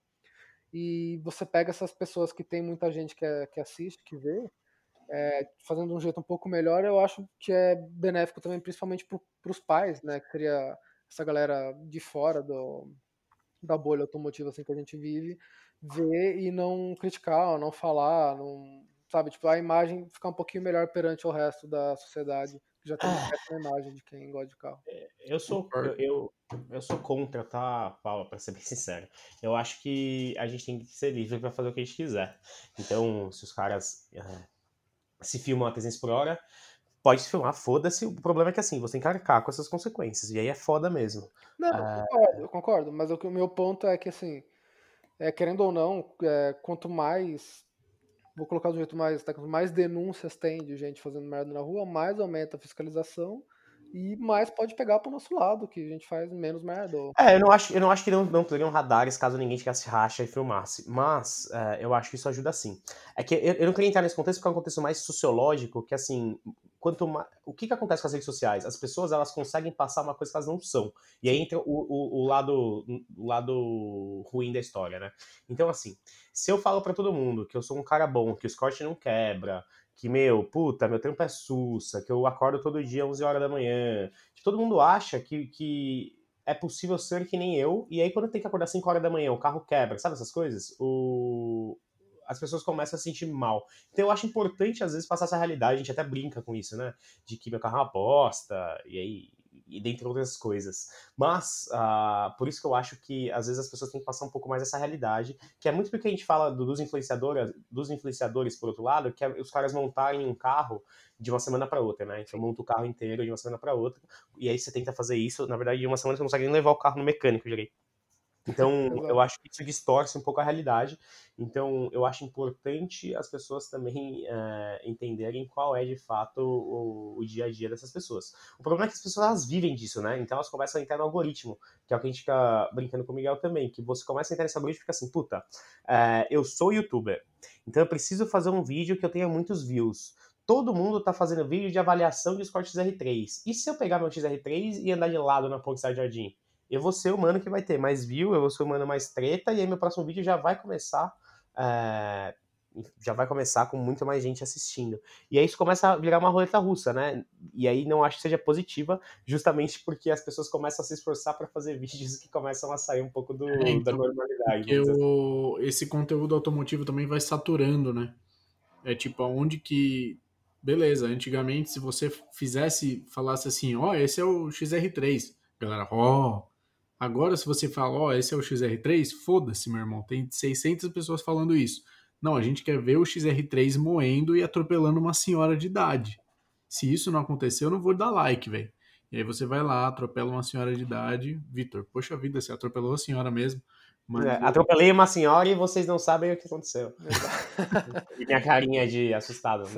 E você pega essas pessoas que tem muita gente que, é- que assiste, que vê, é, fazendo de um jeito um pouco melhor, eu acho que é benéfico também, principalmente para os pais, né? Que essa galera de fora do, da bolha automotiva assim que a gente vive, ver e não criticar, ou não falar, não, sabe, tipo, a imagem ficar um pouquinho melhor perante o resto da sociedade, que já tem uma Ah, péssima imagem de quem gosta de carro. eu sou, eu, eu, eu sou contra, tá, Paula, pra ser bem sincero. Eu acho que a gente tem que ser livre pra fazer o que a gente quiser. Então, se os caras eh, se filmam a 300 por hora, pode se filmar, foda-se. O problema é que assim, você tem que arcar com essas consequências. E aí é foda mesmo. Não, eu Ah, concordo, eu concordo, mas o que- o meu ponto é que, assim, é, querendo ou não, é, quanto mais, vou colocar do jeito mais, tá, mais denúncias tem de gente fazendo merda na rua, mais aumenta a fiscalização e mais pode pegar pro nosso lado, que a gente faz menos merda. É, eu não acho, eu não acho que não, não teriam radares caso ninguém tivesse racha e filmasse. Mas é, eu acho que isso ajuda sim. É que eu, eu não queria entrar nesse contexto porque é um contexto mais sociológico, que assim, quanto mais. O que, que acontece com as redes sociais? As pessoas elas conseguem passar uma coisa que elas não são. E aí entra o, o, o lado, o lado ruim da história, né? Então, assim, se eu falo pra todo mundo que eu sou um cara bom, que o Scott não quebra, que, meu, puta, meu tempo é sussa, que eu acordo todo dia 11 horas da manhã, todo mundo acha que, que é possível ser que nem eu, e aí quando tem que acordar 5 horas da manhã, o carro quebra, sabe essas coisas? O... As pessoas começam a se sentir mal. Então eu acho importante, às vezes, passar essa realidade, a gente até brinca com isso, né? De que meu carro é uma bosta, e aí. E dentre outras coisas. Mas, ah, por isso que eu acho que às vezes as pessoas têm que passar um pouco mais essa realidade, que é muito porque a gente fala do- dos influenciadores, dos influenciadores, por outro lado, que é os caras montarem um carro de uma semana para outra, né? Então monta o carro inteiro de uma semana para outra, e aí você tenta fazer isso, na verdade, de uma semana você não consegue nem levar o carro no mecânico direito. Então, eu acho que isso distorce um pouco a realidade. Então, eu acho importante as pessoas também eh, entenderem qual é de fato o, o dia a dia dessas pessoas. O problema é que as pessoas elas vivem disso, né? Então, elas começam a entrar no algoritmo, que é o que a gente fica brincando com o Miguel também, que você começa a entrar nesse algoritmo e fica assim, puta, eh, eu sou youtuber, então eu preciso fazer um vídeo que eu tenha muitos views. Todo mundo tá fazendo vídeo de avaliação de Escort XR3. E se eu pegar meu XR3 e andar de lado na Ponte Jardim? Eu vou ser o mano que vai ter mais view, eu vou ser o mano mais treta, e aí meu próximo vídeo já vai começar. é, já vai começar com muito mais gente assistindo. E aí isso começa a virar uma roleta russa, né? E aí não acho que seja positiva, justamente porque as pessoas começam a se esforçar para fazer vídeos que começam a sair um pouco do, É, então, da normalidade. Dizer assim. esse conteúdo automotivo também vai saturando, né? É tipo, aonde que. Beleza, antigamente, se você fizesse, falasse assim, ó, esse é o XR3, galera, ó. Agora, se você fala, ó, esse é o XR3, foda-se, meu irmão, tem 600 pessoas falando isso. Não, a gente quer ver o XR3 moendo e atropelando uma senhora de idade. Se isso não acontecer, eu não vou dar like, velho. E aí você vai lá, atropela uma senhora de idade. Vitor, poxa vida, você atropelou a senhora mesmo. Mas É, atropelei uma senhora e vocês não sabem o que aconteceu. E minha carinha de assustado.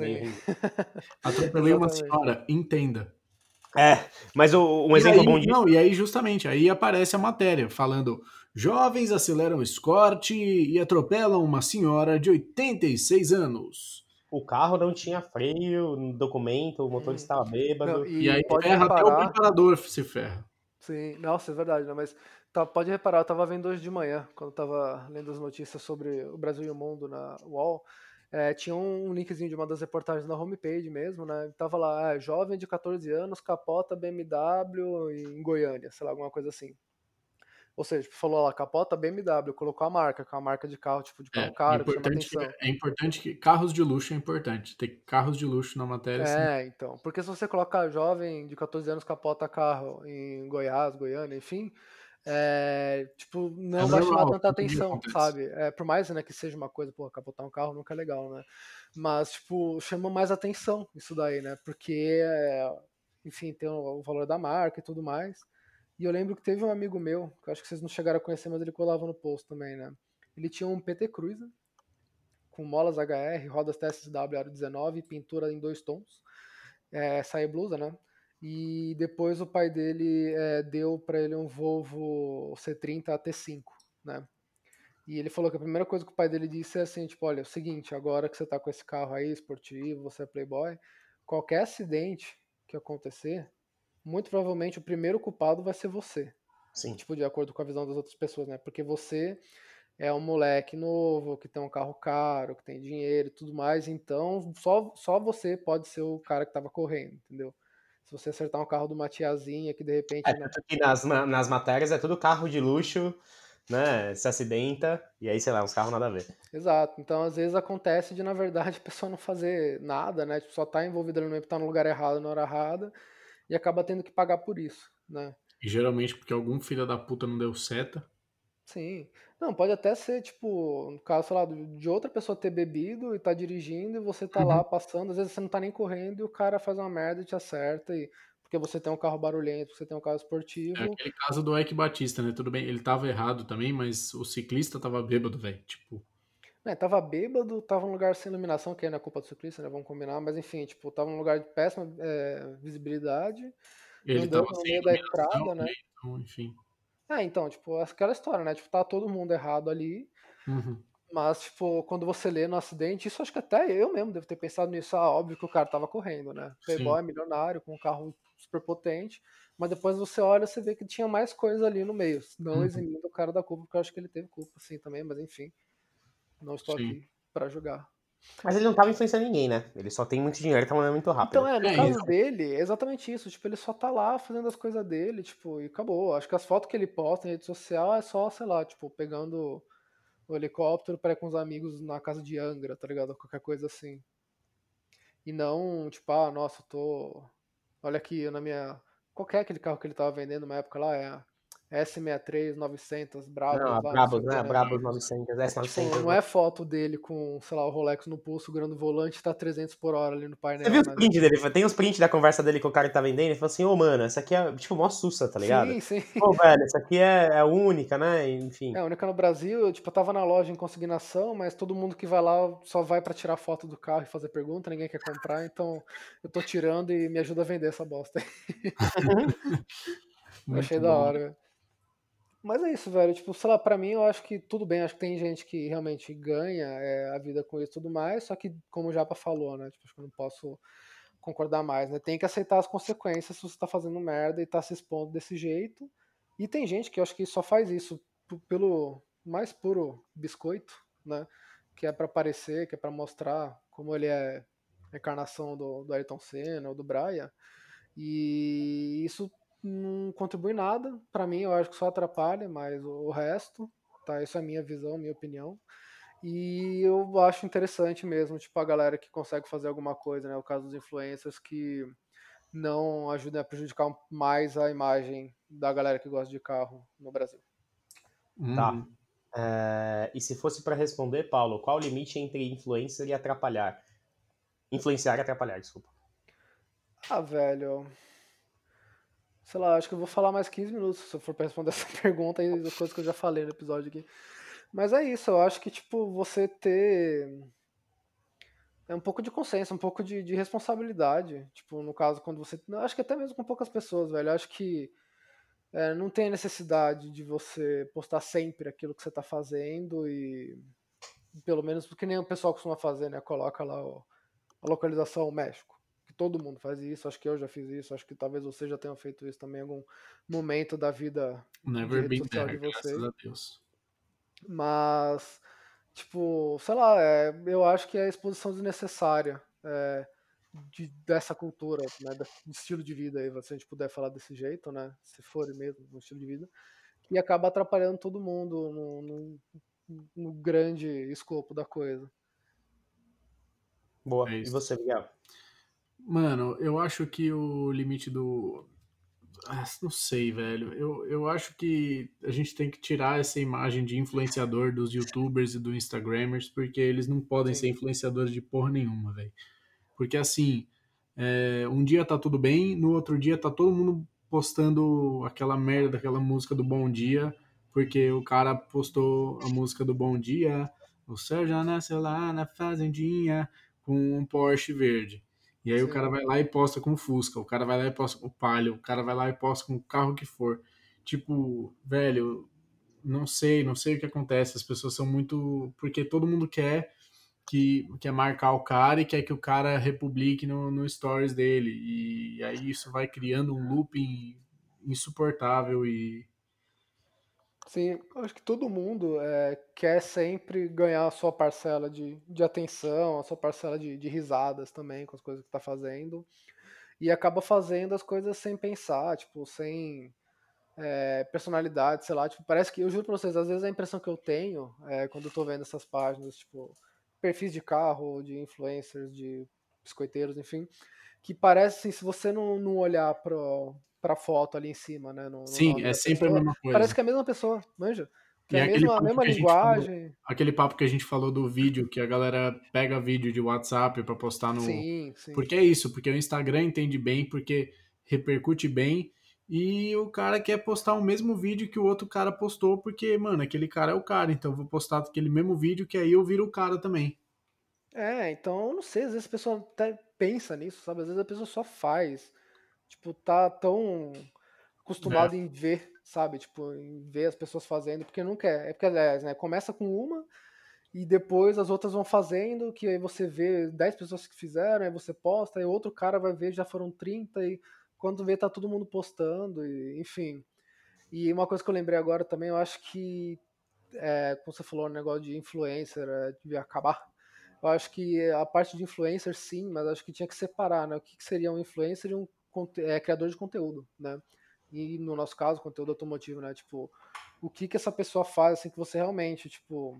Atropelei uma senhora, entenda. É, mas o- um E exemplo aí, bom disso. Não, e aí justamente, aí aparece a matéria falando jovens aceleram escorte e atropelam uma senhora de 86 anos. O carro não tinha freio, no documento, o motorista estava bêbado. Não, E, e aí pode ferra até o reparar. preparador se ferra. Sim, nossa, é verdade, né? Mas tá, pode reparar, eu tava vendo hoje de manhã, quando eu tava lendo as notícias sobre o Brasil e o mundo na UOL, é, tinha um linkzinho de uma das reportagens na homepage mesmo, né? Tava lá, ah, jovem de 14 anos capota BMW em Goiânia, sei lá, alguma coisa assim. Ou seja, tipo, falou lá, capota BMW, colocou a marca, que é uma marca de carro, tipo, de É, carro caro, que chama importante que, é importante que carros de luxo é importante. Ter carros de luxo na matéria. assim, É, então. Porque se você colocar jovem de 14 anos capota carro em Goiás, Goiânia, enfim, é, tipo, não É vai chamar tanta atenção, sabe? É, por mais né, que seja uma coisa, pô, capotar um carro nunca é legal, né? Mas, tipo, chama mais atenção isso daí, né? Porque, é, enfim, tem o, valor da marca e tudo mais. E eu lembro que teve um amigo meu, que eu acho que vocês não chegaram a conhecer, mas ele colava no post também, né? Ele tinha um PT Cruiser com molas HR, rodas TSW Aro 19 e pintura em dois tons, é, saia blusa, né? E depois o pai dele é, deu para ele um Volvo C30 AT5, né? E ele falou que a primeira coisa que o pai dele disse é assim, tipo, olha, é o seguinte, agora que você tá com esse carro aí, esportivo, você é playboy, qualquer acidente que acontecer, muito provavelmente o primeiro culpado vai ser você Sim. tipo, de acordo com a visão das outras pessoas, né? Porque você é um moleque novo, que tem um carro caro, que tem dinheiro e tudo mais, então só, só você pode ser o cara que tava correndo, entendeu? Se você acertar um carro de uma tiazinha que de repente. É, não- tanto que nas, na- nas matérias é tudo carro de luxo, né? Se acidenta, e aí, sei lá, uns carros nada a ver. Exato. Então, às vezes acontece de, na verdade, a pessoa não fazer nada, né? Tipo, só tá envolvida no meio, tá no lugar errado, na hora errada, e acaba tendo que pagar por isso, né? E geralmente porque algum filho da puta não deu seta. Sim. Não, pode até ser, tipo, no caso, sei lá, de outra pessoa ter bebido e tá dirigindo e você tá lá passando, às vezes você não tá nem correndo e o cara faz uma merda e te acerta, e porque você tem um carro barulhento, você tem um carro É esportivo. aquele caso do Ike Batista, né? Tudo bem, ele tava errado também, mas o ciclista tava bêbado, velho. Tipo, né, tava bêbado, tava num lugar sem iluminação, que aí não é culpa do ciclista, né? Vamos combinar, mas enfim, tipo, tava num lugar de péssima é, visibilidade, ele andando tava no sem meio da iluminação, estrada, né? né? Então, enfim. É, então, tipo, aquela história, né? Tipo, tá todo mundo errado ali, Uhum. Mas, tipo, quando você lê no acidente, isso acho que até eu mesmo devo ter pensado nisso. Ah, óbvio que o cara tava correndo, né? Playboy, milionário, com um carro super potente. Mas depois você olha, você vê que tinha mais coisa ali no meio. Não Uhum. eximindo o cara da culpa, porque eu acho que ele teve culpa, sim, também. Mas enfim, não estou Sim. aqui pra julgar. Mas ele não tava influenciando ninguém, né? Ele só tem muito dinheiro e tá mandando muito rápido. Então, é, no É, caso isso. dele, é exatamente isso. Tipo, ele só tá lá fazendo as coisas dele, tipo, e acabou. Acho que as fotos que ele posta em rede social é só, sei lá, tipo, pegando o helicóptero para ir com os amigos na casa de Angra, tá ligado? Qualquer coisa assim. E não, tipo, ah, nossa, eu tô. Olha aqui, eu na minha Qual que é aquele carro que ele tava vendendo na época lá? É S63 900 Brabus. Não, Brabus, o né? Brabus 900, S900. Tipo, não é foto dele com, sei lá, o Rolex no pulso, segurando o volante, tá 300 por hora ali no painel. Você viu os né? prints dele? Tem os prints da conversa dele com o cara que tá vendendo. Ele falou assim: Ô, mano, essa aqui é tipo mó sussa, tá ligado? Sim, sim. Pô, velho, essa aqui é, é única, né? Enfim. É, a única no Brasil, eu, tipo, eu tava na loja em consignação, mas todo mundo que vai lá só vai pra tirar foto do carro e fazer pergunta, ninguém quer comprar, então eu tô tirando e me ajuda a vender essa bosta. Muito achei da bom. hora, velho. Mas é isso, velho. Tipo, sei lá, pra mim eu acho que tudo bem. Acho que tem gente que realmente ganha é, a vida com isso e tudo mais. Só que, como o Japa falou, né? Tipo, acho que eu não posso concordar mais, né? Tem que aceitar as consequências se você tá fazendo merda e tá se expondo desse jeito. E tem gente que eu acho que só faz isso pelo mais puro biscoito, né? Que é pra aparecer, que é pra mostrar como ele é a encarnação do, do Ayrton Senna ou do Brian. E isso não contribui nada. Pra mim, eu acho que só atrapalha, mas o resto, tá? Isso é a minha visão, minha opinião. E eu acho interessante mesmo, tipo, a galera que consegue fazer alguma coisa, né? O caso dos influencers que não ajudam a prejudicar mais a imagem da galera que gosta de carro no Brasil. Tá. Uhum. É, e se fosse pra responder, Paulo, qual o limite entre influencer e atrapalhar? Influenciar e atrapalhar, desculpa. Ah, velho. Sei lá, acho que eu vou falar mais 15 minutos se eu for responder essa pergunta e as coisas que eu já falei no episódio aqui. Mas é isso, eu acho que, tipo, você ter. É um pouco de consciência, um pouco de, de responsabilidade. Tipo, no caso, quando você. Acho que até mesmo com poucas pessoas, velho. Eu acho que é, não tem necessidade de você postar sempre aquilo que você tá fazendo e. Pelo menos porque nem o pessoal costuma fazer, né? Coloca lá a localização México. Todo mundo faz isso, acho que eu já fiz isso, acho que talvez você já tenha feito isso também em algum momento da vida Never been social there, de vocês. graças a Deus. Mas, tipo, sei lá, é, eu acho que é a exposição desnecessária é, de- dessa cultura, né, desse estilo de vida aí, se a gente puder falar desse jeito, né, se for mesmo um estilo de vida, e acaba atrapalhando todo mundo no, no- no grande escopo da coisa. Boa. É e você, Miguel? Mano, eu acho que o limite do. Ah, não sei, velho. Eu, eu acho que a gente tem que tirar essa imagem de influenciador dos youtubers e dos instagramers, porque eles não podem Sim. ser influenciadores de porra nenhuma, velho. Porque assim, é, um dia tá tudo bem, no outro dia tá todo mundo postando aquela merda daquela música do Bom Dia, porque o cara postou a música do Bom Dia, o céu já nasceu lá na fazendinha com um Porsche verde. E aí o Sim. cara vai lá e posta com Fusca, o cara vai lá e posta com Palio, o cara vai lá e posta com o carro que for. Tipo, velho, não sei, não sei o que acontece. As pessoas são muito. Porque todo mundo quer que quer marcar o cara e quer que o cara republique no, no stories dele. E aí isso vai criando um looping insuportável e. Sim, acho que todo mundo é, quer sempre ganhar a sua parcela de, de atenção, a sua parcela de, de risadas também com as coisas que tá fazendo. E acaba fazendo as coisas sem pensar, tipo, sem é, personalidade, sei lá. Tipo, parece que, eu juro pra vocês, às vezes a impressão que eu tenho é, quando eu tô vendo essas páginas, tipo, perfis de carro, de influencers, de biscoiteiros, enfim, que parece assim, se você não, não olhar pro, pra foto ali em cima, né? No, no Sim, nome é sempre a pessoa, mesma coisa. Parece que é a mesma pessoa, manja? Que E é a mesma, a a gente falou- linguagem. Aquele papo que a gente falou do vídeo, que a galera pega vídeo de WhatsApp pra postar no. Sim, sim. Porque é isso, porque o Instagram entende bem, porque repercute bem. E o cara quer postar o mesmo vídeo que o outro cara postou, porque, mano, aquele cara é o cara, então eu vou postar aquele mesmo vídeo que aí eu viro o cara também. É, então eu não sei, às vezes a pessoa até pensa nisso, sabe? Às vezes a pessoa só faz. Tipo, tá tão acostumado em ver, sabe? Tipo, em ver as pessoas fazendo, porque não quer. É porque, aliás, né? Começa com uma e depois as outras vão fazendo, que aí você vê 10 pessoas que fizeram, aí você posta, aí outro cara vai ver, já foram 30, e quando vê, tá todo mundo postando, e, enfim. E uma coisa que eu lembrei agora também, eu acho que, é, como você falou, o negócio de influencer é, devia acabar. Eu acho que a parte de influencer, sim, mas acho que tinha que separar, né? O que, que seria um influencer e um é, criador de conteúdo, né? E no nosso caso, conteúdo automotivo, né? Tipo, o que que essa pessoa faz, assim, que você realmente, tipo...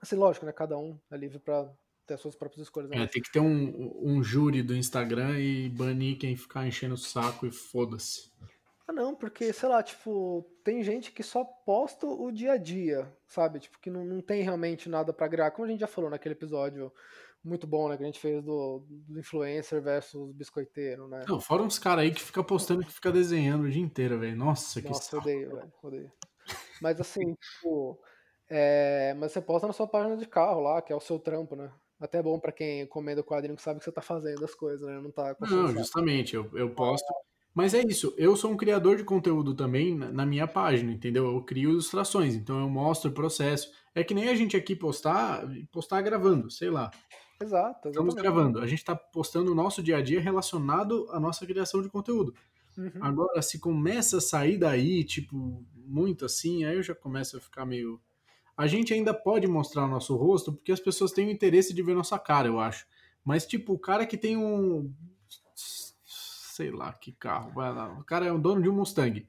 Assim, lógico, né? Cada um é livre pra ter suas próprias escolhas. É, tem que ter um, um júri do Instagram e banir quem ficar enchendo o saco e foda-se. Ah, não, porque, sei lá, tipo, tem gente que só posta o dia a dia, sabe? Tipo, que não, não tem realmente nada pra agregar. Como a gente já falou naquele episódio muito bom, né? Que a gente fez do, do influencer versus biscoiteiro, né? Não, fora uns caras aí que fica postando que fica desenhando o dia inteiro, velho. Nossa, que Nossa, odeio, velho, odeio. Mas assim, tipo, é, mas você posta na sua página de carro lá, que é o seu trampo, né? Até é bom pra quem encomenda o quadrinho que sabe que você tá fazendo as coisas, né? Não tá Não, justamente, eu, eu posto. Mas é isso, eu sou um criador de conteúdo também na, na minha página, entendeu? Eu crio ilustrações, então eu mostro o processo. É que nem a gente aqui postar, postar gravando, sei lá. Exato, Estamos exatamente. gravando, a gente tá postando o nosso dia a dia relacionado à nossa criação de conteúdo. Uhum. Agora, se começa a sair daí, tipo, muito assim, aí eu já começo a ficar meio. A gente ainda pode mostrar o nosso rosto porque as pessoas têm o interesse de ver nossa cara, eu acho. Mas, tipo, o cara que tem um. Sei lá que carro. vai lá, O cara é o dono de um Mustang.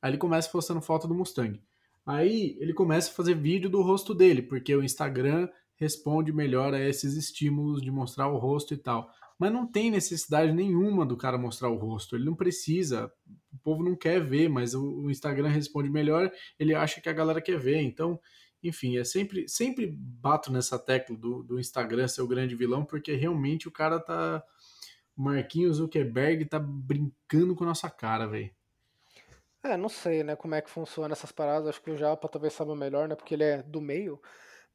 Aí ele começa postando foto do Mustang. Aí ele começa a fazer vídeo do rosto dele, porque o Instagram responde melhor a esses estímulos de mostrar o rosto e tal. Mas não tem necessidade nenhuma do cara mostrar o rosto. Ele não precisa. O povo não quer ver, mas o Instagram responde melhor. Ele acha que a galera quer ver. Então, enfim, é sempre, sempre bato nessa tecla do, do Instagram ser o grande vilão, porque realmente o cara tá. O Marquinhos Zuckerberg tá brincando com a nossa cara, velho. É, não sei, né, como é que funciona essas paradas. Acho que o Japa talvez saiba melhor, né, porque ele é do meio.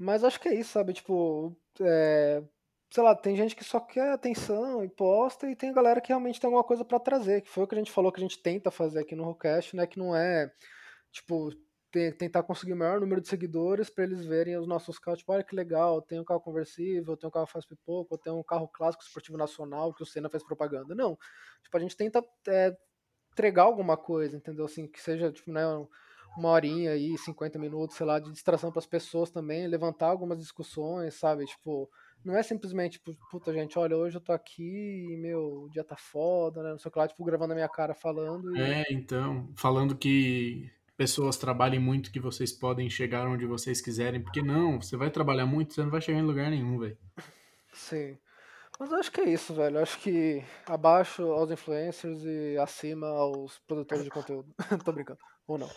Mas acho que é isso, sabe? Tipo, é, sei lá, tem gente que só quer atenção e posta, e tem galera que realmente tem alguma coisa pra trazer, que foi o que a gente falou que a gente tenta fazer aqui no Rollcast, né? Que não é, tipo, te- tentar conseguir o maior número de seguidores pra eles verem os nossos carros, tipo, olha que legal, tem um carro conversível, tem um carro faz pipoco, tem um carro clássico esportivo nacional que o Senna fez propaganda. Não. Tipo, a gente tenta é, entregar alguma coisa, entendeu? Assim, que seja, tipo, né, uma horinha aí, 50 minutos, sei lá, de distração para as pessoas também, levantar algumas discussões, sabe? Tipo, não é simplesmente, tipo, puta, gente, olha, hoje eu tô aqui meu, o dia tá foda, né? Não sei o que lá, tipo, gravando a minha cara falando e. É, então, falando que pessoas trabalhem muito, que vocês podem chegar onde vocês quiserem, porque não, você vai trabalhar muito, você não vai chegar em lugar nenhum, velho. Sim. Mas eu acho que é isso, velho. Eu acho que abaixo aos influencers e acima aos produtores de conteúdo. tô brincando. Ou não.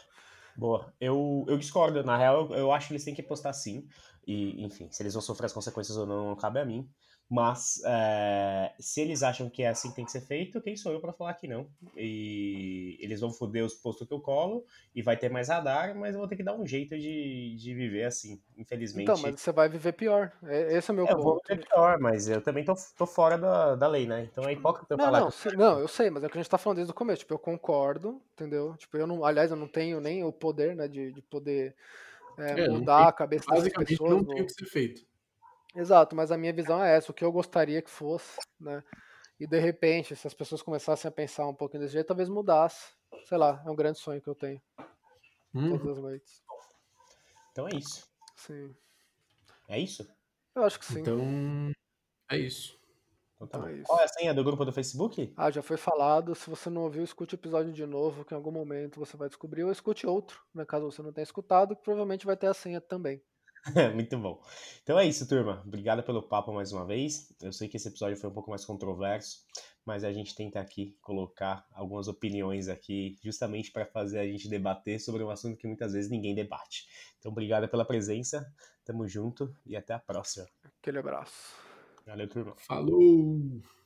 Boa. Eu, eu discordo. Na real, eu, eu acho que eles têm que postar sim. E, enfim, se eles vão sofrer as consequências ou não, não cabe a mim. Mas é, se eles acham que é assim que tem que ser feito, quem sou eu pra falar que não? E eles vão foder os postos que eu colo e vai ter mais radar, mas eu vou ter que dar um jeito de, de viver assim, infelizmente. Então, mas você vai viver pior. É- Esse é o meu É, eu vou ponto. viver pior, mas eu também tô, tô fora da, da lei, né? Então é hipócrita eu Não, falar não, que se- não, eu sei, mas é o que a gente tá falando desde o começo. Tipo, eu concordo, entendeu? Tipo, eu não, aliás, eu não tenho nem o poder, né, de, de poder é, É, não mudar tem- a cabeça Basicamente pessoas. não ou- tem o que ser feito. Exato, mas a minha visão é essa, o que eu gostaria que fosse, né? E de repente, se as pessoas começassem a pensar um pouquinho desse jeito, talvez mudasse. Sei lá, é um grande sonho que eu tenho Hum, todas as noites. Então é isso. Sim. É isso? Eu acho que sim. então, é isso. Então tá Então é isso. Qual é a senha do grupo do Facebook? Ah, já foi falado. Se você não ouviu, escute o episódio de novo, que em algum momento você vai descobrir, ou escute outro, né? Caso você não tenha escutado, que provavelmente vai ter a senha também. Muito bom. Então é isso, turma. Obrigado pelo papo mais uma vez. Eu sei que esse episódio foi um pouco mais controverso, mas a gente tenta aqui colocar algumas opiniões aqui, justamente para fazer a gente debater sobre um assunto que muitas vezes ninguém debate. Então, obrigado pela presença. Tamo junto e até a próxima. Aquele abraço. Valeu, turma. Falou!